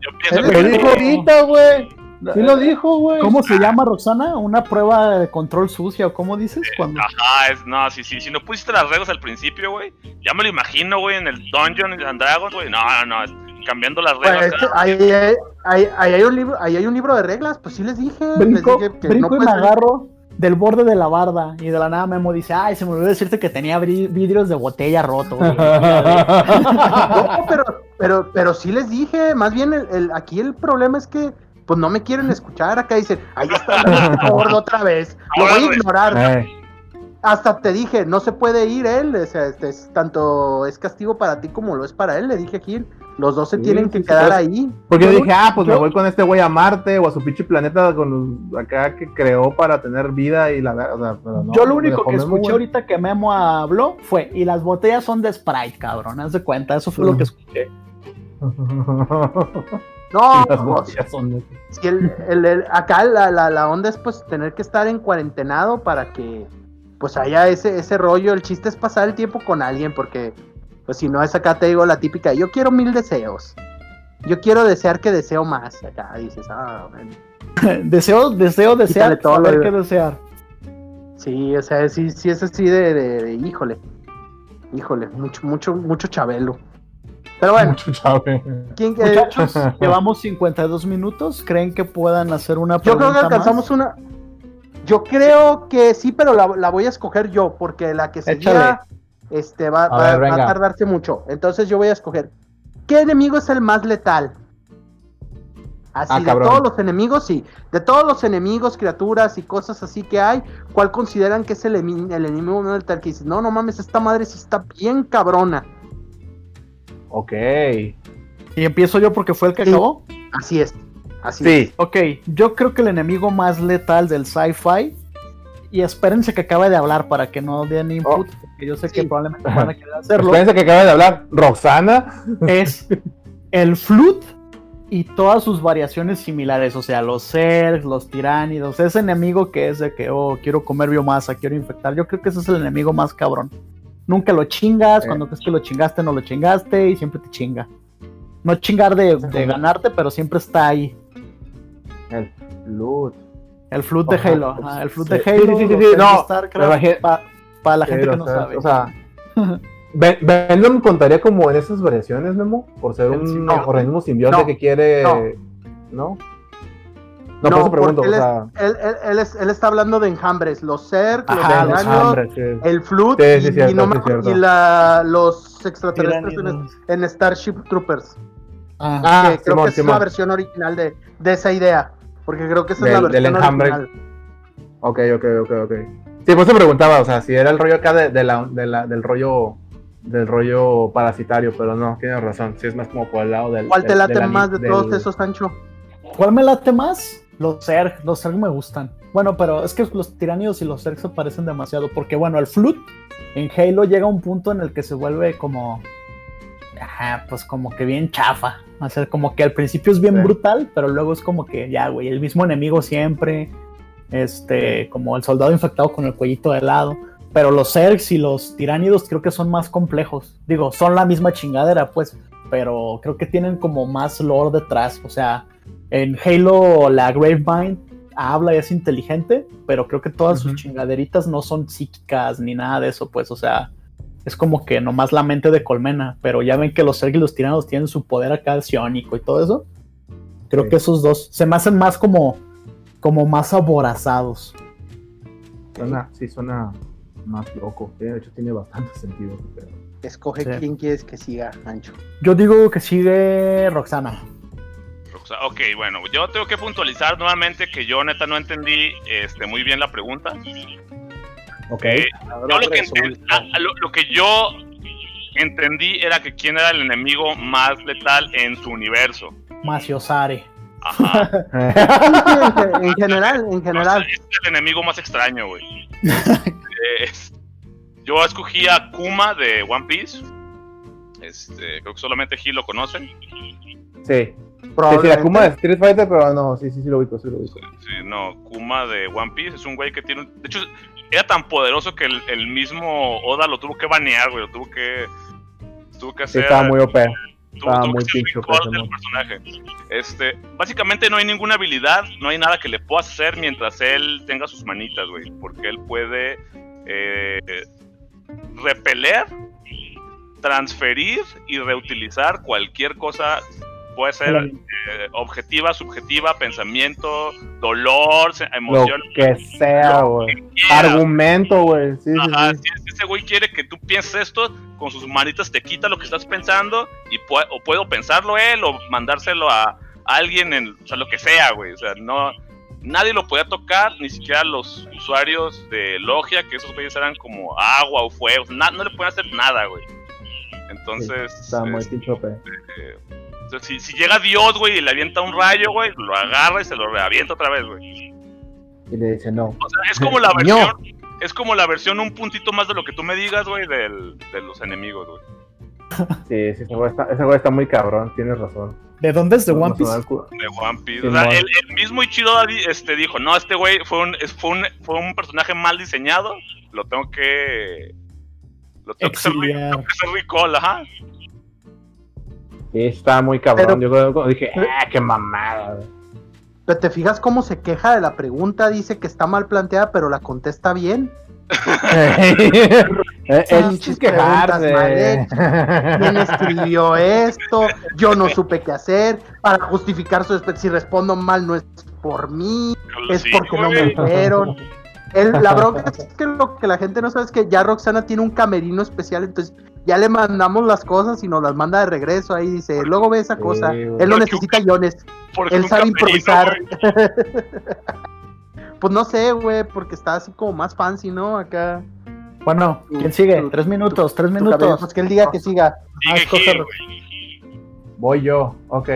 Yo pienso que Lo dijo ahorita, güey. Sí lo dijo, güey. ¿Cómo se llama, Roxana? ¿Una prueba de control sucia o cómo dices? Cuando... Ajá, es, no, sí, sí, si no pusiste las reglas al principio, güey, ya me lo imagino, güey, en el Dungeon and Dragons, güey, no, no, no, es- cambiando las reglas. ahí, ahí- ahí- ahí hay un libro, ahí hay un libro de reglas, pues sí les dije. Brinco, les dije que brinco no y me puedes- agarro del borde de la barda y de la nada Memo dice, ay, se me olvidó decirte que tenía vidrios de botella rotos. No, pero, pero, pero sí les dije, más bien el, el- aquí el problema es que pues no me quieren escuchar, acá dicen, ahí está el gordo otra vez, lo voy a ignorar. Eh, Hasta te dije, no se puede ir él, o sea, este es tanto es castigo para ti como lo es para él, le dije aquí, los dos se Sí, tienen que sí, quedar pues, ahí. Porque yo dije, ah, pues me voy con este güey a Marte o a su pinche planeta con los- acá que creó para tener vida y la o sea, pero no, Yo lo único que escuché ahorita que Memo habló fue, y las botellas son de Sprite, cabrón, haz de cuenta, eso fue lo que escuché. No, pues, botellas son de- si el, el- el- acá la, la, la onda es pues tener que estar en cuarentenado para que pues haya ese, ese rollo. El chiste es pasar el tiempo con alguien porque pues si no es acá te digo la típica, yo quiero mil deseos. Yo quiero desear que deseo más. Acá dices, ah, deseo, deseo, desear, todo saber lo- qué desear. Sí, o sea, sí, sí es así de, de- de- híjole. Híjole, mucho, mucho, mucho chabelo. Pero bueno, Mucho chave. ¿quién que- Muchachos, llevamos 52 minutos, ¿creen que puedan hacer una Yo pregunta creo que alcanzamos más? una. Yo creo que sí, pero la, la voy a escoger yo, porque la que seguía este, va, A va- ver, va a venga. tardarse mucho. Entonces yo voy a escoger. ¿Qué enemigo es el más letal? Así, Ah, de cabrón. todos los enemigos, sí. De todos los enemigos, criaturas y cosas así que hay, ¿cuál consideran que es el, emi- el enemigo más letal? Que dices, no, no mames, esta madre sí está bien cabrona. Ok. Y empiezo yo porque fue el que Sí. acabó. Así es. Así es. Ok, yo creo que el enemigo más letal del sci-fi, y espérense que acabe de hablar para que no den input, porque yo sé que probablemente van a querer hacerlo, Espérense que acaba de hablar Roxana. es el Flut y todas sus variaciones similares, o sea, los Zergs, los tiránidos, ese enemigo que es de que, oh, quiero comer biomasa, quiero infectar, yo creo que ese es el enemigo más cabrón. Nunca lo chingas, Eh. cuando crees que lo chingaste, no lo chingaste y siempre te chinga. No chingar de, de ganarte, pero siempre está ahí. El loot. El Flood de Halo, ajá, el de sí, Halo, sí, sí, no, de StarCraft, me imagino- pa- para la gente que o no sea, sabe. O sea, Ven- Venom contaría como en esas variaciones, Memo, por ser un simbionte. organismo simbionte No, que quiere. no. ¿No? No, por eso pregunto, porque o él, sea. es- él, él- él es- él está hablando de enjambres, los los Ajá, los sí. el Flood Sí, y, sí, y cierto, no la, los extraterrestres en, Starship Troopers. Ah, Ah, que creo Simón, que esa es Simón. la versión original de, de esa idea. Porque creo que esa es Del- la del versión enjambre. original. Ok, ok, ok, ok. Sí, pues se preguntaba, o sea, si era el rollo acá de, de la, de la- del rollo del rollo parasitario, pero no, tienes razón, sí es más como por el lado del. ¿Cuál te late del- más de del- todos esos, Sancho? ¿Cuál me late más? Los Zerg, los Zerg me gustan. Bueno, pero es que los tiranidos y los Zerg se parecen demasiado, porque bueno, el Flood en Halo llega a un punto en el que se vuelve como... Ajá, pues como que bien chafa. O sea, como que al principio es bien Sí. brutal, pero luego es como que ya, güey, el mismo enemigo siempre. Este, como el soldado infectado con el cuellito de lado. Pero los Zergs y los tiránidos creo que son más complejos. Digo, son la misma chingadera, pues. Pero creo que tienen como más lore detrás. O sea, en Halo la Gravemind habla y es inteligente, pero creo que todas sus chingaderitas no son psíquicas ni nada de eso, pues. O sea, es como que nomás la mente de colmena. Pero ya ven que los Zergs y los tiranos tienen su poder acá psiónico y todo eso. Creo Sí. que esos dos se me hacen más como, como más aborazados. Suena, sí, suena más loco. De hecho, tiene bastante sentido. Pero... Escoge Sí. quién quieres que siga, Ancho. Yo digo que sigue Roxana. Roxa- Ok, bueno, yo tengo que puntualizar nuevamente que yo neta no entendí este, muy bien la pregunta. Ok. Eh, yo lo, que resulta. enten- a- a lo, lo que yo entendí era que quién era el enemigo más letal en su universo. Maciosare. Ajá. en, en general, en general. Es el enemigo más extraño, güey. Eh, es- yo escogí a Kuma de One Piece. Este, creo que solamente Gil lo conoce. sí. Sí, sí, Probablemente. la Kuma de Street Fighter, pero no, sí, sí, sí lo ubico, sí lo ubico. Sí, no, Kuma de One Piece es un güey que tiene. un- De hecho, era tan poderoso que el, el mismo Oda lo tuvo que banear, güey. Lo tuvo que. Tuvo que Sí, hacer. estaba muy OP. estaba tuvo muy ese del personaje. Este, básicamente no hay ninguna habilidad, no hay nada que le puedas hacer mientras él tenga sus manitas, güey. Porque él puede eh, repeler, transferir y reutilizar cualquier cosa. Puede ser eh, objetiva, subjetiva, pensamiento, dolor, se- Lo emoción. que sea, güey. Argumento, güey. Sí, Ajá, sí. si ese güey quiere que tú pienses esto, con sus manitas te quita lo que estás pensando y pue- o puedo pensarlo él o mandárselo a alguien en, o sea, lo que sea, güey. O sea, no, nadie lo podía tocar, ni siquiera los usuarios de Logia, que esos güeyes eran como agua o fuego, na- no le pueden hacer nada, güey. Entonces, Estaba muy este, Sea, si, si llega Dios, güey, y le avienta un rayo, güey, lo agarra y se lo reavienta otra vez, güey. Y le dice no. O sea, es como la No. versión. Es como la versión un puntito más de lo que tú me digas, güey, del- de los enemigos, güey. Sí, sí, ese güey está, ese güey está muy cabrón, tienes razón. ¿De dónde es de One Piece? De One Piece. O sea, el, el mismo Ichiro este, dijo, no, este güey fue un, fue, un, fue un personaje mal diseñado, lo tengo que... Lo tengo Exiliar. tengo que hacer recall, ajá. Sí, está muy cabrón. Pero- Yo creo que dije, ah, qué mamada. güey". Pero te fijas cómo se queja de la pregunta, dice que está mal planteada, pero la contesta bien. Eh, El Pinches preguntas ¿Quién escribió esto? Yo no supe qué hacer. Para justificar su si respondo mal no es por mí, es porque no me dijeron. El- la bronca es que lo que la gente no sabe es que ya Roxana tiene un camerino especial, entonces ya le mandamos las cosas y nos las manda de regreso. Ahí dice, luego ve esa Sí, cosa. güey. Él no Porque necesita guiones, él sabe camerino, improvisar. Pues no sé, güey, porque está así como más fancy, ¿no? Acá. Bueno, ¿quién sigue? tu- Tres minutos, tres cabello. minutos. Pues que él diga que siga. Ah. Voy yo, ok.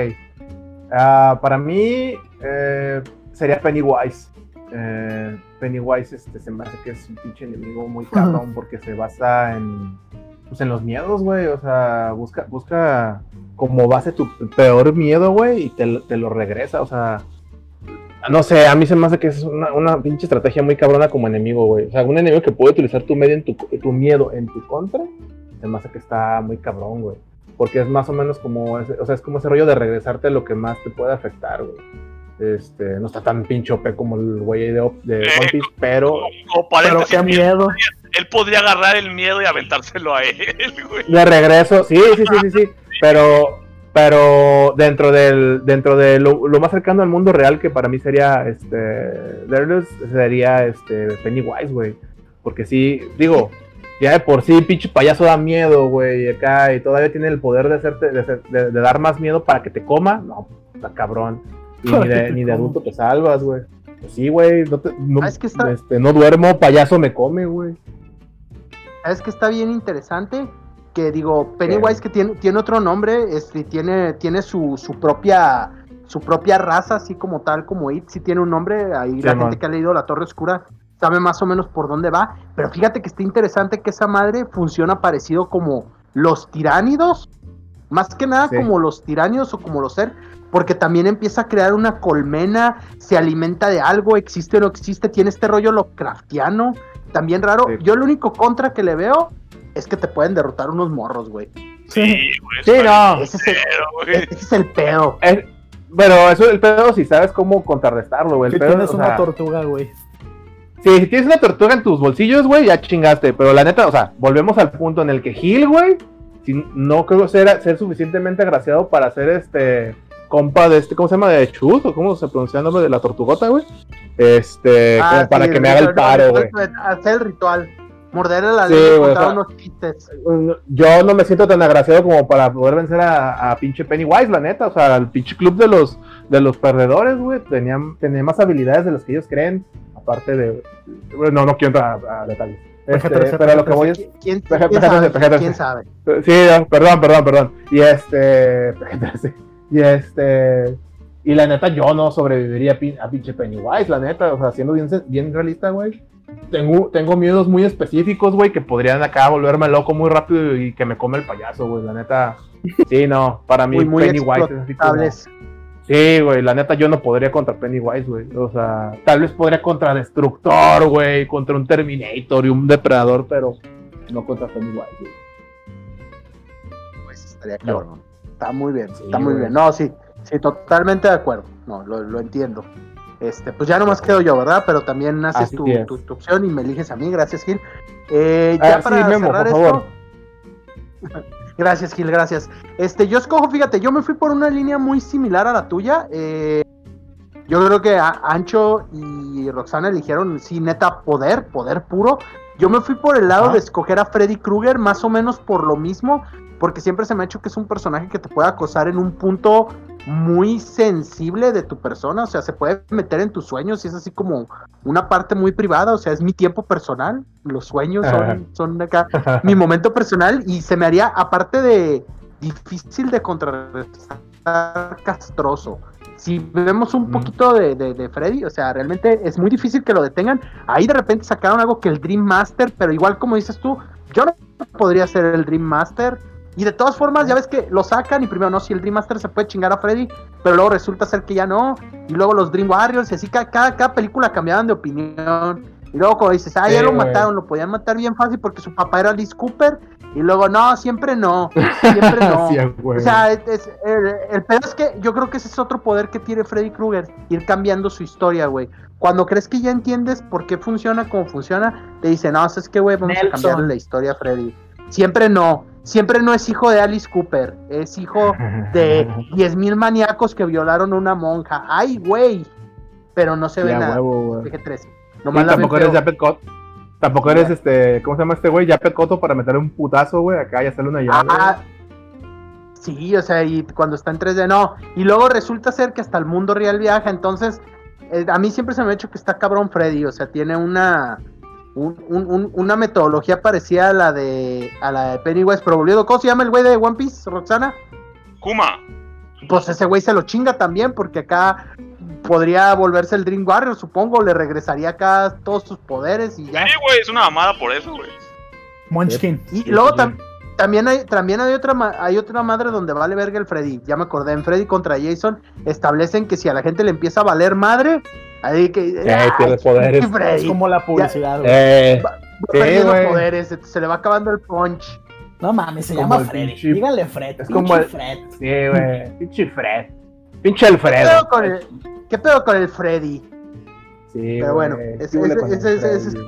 Ah, para mí eh, sería Pennywise. Eh, Pennywise este, se me hace que es un pinche enemigo muy cabrón porque se basa en, pues, en los miedos, güey. O sea, busca, busca como base tu peor miedo, güey, y te, lo- te lo regresa. O sea, no sé, a mí se me hace que es una, una pinche estrategia muy cabrona como enemigo, güey. O sea, un enemigo que puede utilizar tu, medio en tu, tu miedo en tu contra, se me hace que está muy cabrón, güey porque es más o menos como ese, o sea, es como ese rollo de regresarte lo que más te puede afectar, güey. Este, no está tan pinche OP como el güey de, de One Piece, pero Pero qué miedo. él podría agarrar el miedo y aventárselo a él, güey. de regreso, sí, sí, sí, sí, sí, pero pero dentro del dentro de lo, lo más cercano al mundo real que para mí sería este sería este Pennywise, güey. Porque sí, digo, ya de por sí pinche payaso da miedo, güey, y acá y todavía tiene el poder de hacerte de, hacer- de- de dar más miedo para que te coma. No, está cabrón. Y ni de, ni de adulto te salvas, güey. Pues sí, güey, no, te- no, Ah, es que está- este, no duermo, payaso me come, güey. Es que está bien interesante. Que digo, Pennywise que tiene, tiene otro nombre, este, tiene, tiene su, su propia su propia raza, así como tal, como It, sí tiene un nombre. Ahí la man. gente que ha leído La Torre Oscura sabe más o menos por dónde va. Pero fíjate que está interesante que esa madre funciona parecido como los tiránidos. Más que nada Sí. como los tiránidos o como los ser. Porque también empieza a crear una colmena, se alimenta de algo, existe o no existe, tiene este rollo Lovecraftiano también raro. Sí. Yo el único contra que le veo es que te pueden derrotar unos morros, güey. Sí, güey. Sí, no. Ese es el, ese es el pedo. Es- pero eso el pedo si sabes cómo contrarrestarlo, güey. Si pedo, tienes o una sea, tortuga, güey. Sí, si tienes una tortuga en tus bolsillos, güey, ya chingaste. Pero la neta, o sea, volvemos al punto en el que Gil, güey, si- no creo ser, ser suficientemente agraciado para ser este compa de este, ¿cómo se llama? De Chus, o cómo se pronuncia el nombre de la tortugota, güey. Este, Ah, como para que me haga el paro, güey. Hacer el ritual. Morderle la Sí, lengua y güey, contar o sea, unos chistes. Yo no me siento tan agraciado como para poder vencer a, a pinche Pennywise, la neta. O sea, el pinche club de los, de los perdedores, güey, tenían, tenía más habilidades de las que ellos creen. Aparte de. bueno, no, no quiero entrar a, a detalles. Este, PG-13, pero a lo que voy es. ¿Quién sabe? Sí, perdón, perdón, perdón. Y este. Y este. Y la neta, yo no sobreviviría a, pin- a pinche Pennywise, la neta. O sea, siendo bien, bien realista, güey. Tengo, tengo miedos muy específicos, güey, que podrían acá volverme loco muy rápido y que me come el payaso, güey. La neta. Sí, no. Para mí, Muy, muy Pennywise es así. Sí, güey, la neta yo no podría contra Pennywise, güey. O sea, tal vez podría contra Destructor, güey, contra un Terminator y un Depredador, pero no contra Pennywise, güey. Pues estaría cabrón. Está muy bien, Sí, está muy güey. bien. No, sí, sí, totalmente de acuerdo. No, lo, lo entiendo. Este, pues ya nomás quedo yo, ¿verdad? Pero también haces tu, tu- tu opción y me eliges a mí. Gracias, Gil. Eh, Ah, ya sí, para Memo, cerrar por esto. favor. gracias, Gil, gracias. Este, yo escojo, fíjate, yo me fui por una línea muy similar a la tuya. Eh, yo creo que a- Ancho y Roxana eligieron, sí, neta, poder, poder puro. Yo me fui por el lado de escoger a Freddy Krueger, más o menos por lo mismo, porque siempre se me ha hecho que es un personaje que te puede acosar en un punto muy sensible de tu persona, o sea, se puede meter en tus sueños y es así como una parte muy privada, o sea, es mi tiempo personal, los sueños son, son acá mi momento personal y se me haría, aparte de difícil de contrarrestar, castroso. Si vemos un Mm. poquito de, de- de Freddy, o sea, realmente es muy difícil que lo detengan. Ahí de repente sacaron algo que el Dream Master, pero igual como dices tú, yo no podría ser el Dream Master. Y de todas formas, ya ves que lo sacan y primero no, si el Dream Master se puede chingar a Freddy, pero luego resulta ser que ya no. Y luego los Dream Warriors, y así cada, cada, cada película cambiaban de opinión. Y luego cuando dices, ah, ya Sí, lo güey. mataron, lo podían matar bien fácil porque su papá era Alice Cooper. Y luego, no, siempre no, siempre no. Sí, güey. O sea, es, es- el, el pedo es que yo creo que ese es otro poder que tiene Freddy Krueger, ir cambiando su historia, güey. Cuando crees que ya entiendes por qué funciona como funciona, te dicen, no, es que, güey, vamos Nelson. a cambiarle la historia a Freddy. Siempre no, siempre no es hijo de Alice Cooper, es hijo de 10.000 maníacos que violaron a una monja. Ay, güey. Pero no se ve Ya, nada. huevo. Dije 13. Y Nomás la tampoco eres. Japet. Tampoco eres este, ¿cómo se llama este güey? Japet Coto para meter un putazo, güey, acá y hacerle una llave. Ah, sí, o sea, y cuando está en 3D, no. Y luego resulta ser que hasta el mundo real viaja, entonces, eh, a mí siempre se me ha hecho que está cabrón Freddy, o sea, tiene una un- un- un- una metodología parecida a la de a la de Pennywise, pero volviendo, ¿cómo se llama el güey de One Piece, Roxana? Kuma. Pues ese güey se lo chinga también, porque acá podría volverse el Dream Warrior, supongo, le regresaría acá todos sus poderes y ya. Sí, güey, es una mamada por eso, güey. Munchkin. Y luego tam- también hay también hay otra ma- hay otra madre donde vale verga el Freddy. Ya me acordé, en Freddy contra Jason establecen que si a la gente le empieza a valer madre, ahí que Eh, tiene poderes. Freddy, Es como la publicidad, güey. Eh, va sí, poderes, se le va acabando el punch. No mames, se como llama Freddy. pinche- Dígale Fred. es pinche como el- Fred. sí, güey. Pinche Fred. Pinche ¿Qué Alfredo. pedo con el, qué pedo con el Freddy? Sí, Pero bueno, ese- ese- ese-.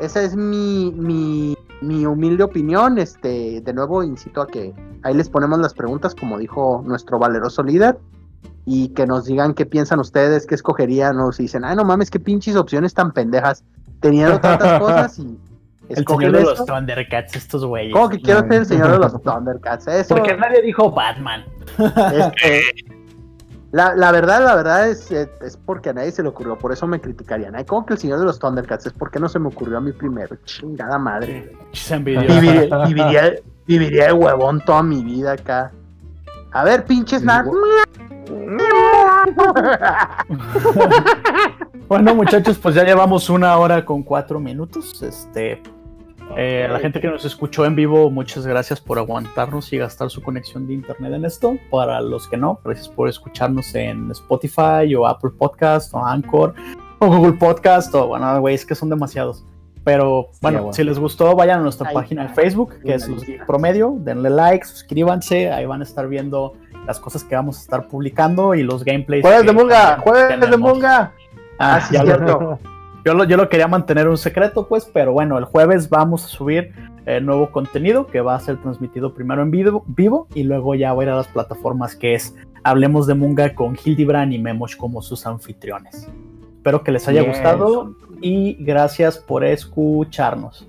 Esa es mi, mi, mi humilde opinión. Este, de nuevo, incito a que ahí les ponemos las preguntas, como dijo nuestro valeroso líder, y que nos digan qué piensan ustedes, qué escogerían, o si dicen, ay, no mames, qué pinches opciones tan pendejas, teniendo tantas cosas y El señor de esto. los Thundercats, estos güeyes. ¿Cómo que quiero ser el señor de los Thundercats? Eso, Porque nadie dijo Batman. este, la, la verdad, la verdad es, eh, es porque a nadie se le ocurrió, por eso me criticarían. Ay, ¿cómo que el señor de los Thundercats? Es porque no se me ocurrió a mí primero. Chingada madre. Se envidió. Viviría, viviría, viviría de huevón toda mi vida acá. A ver, pinches nada. Bueno, muchachos, pues ya llevamos una hora con cuatro minutos. Este, eh, a la gente que nos escuchó en vivo, muchas gracias por aguantarnos y gastar su conexión de internet en esto. Para los que no, gracias por escucharnos en Spotify o Apple Podcast o Anchor o Google Podcast o bueno, güey, es que son demasiados. Pero bueno, bueno. si les gustó, vayan a nuestra Ahí página de. Facebook, que es Los Geek. Promedio. Denle like, suscríbanse. Ahí van a estar viendo las cosas que vamos a estar publicando y los gameplays. Jueves de Munga, jueves de. Munga. Ah, Ah, sí, es cierto. yo, lo, yo lo quería mantener un secreto, pues, pero bueno, el jueves vamos a subir eh, nuevo contenido que va a ser transmitido primero en vivo, vivo y luego ya va a ir a las plataformas que es Hablemos de Munga con Hildebrand y Memosh como sus anfitriones. Espero que les haya gustado y gracias por escucharnos.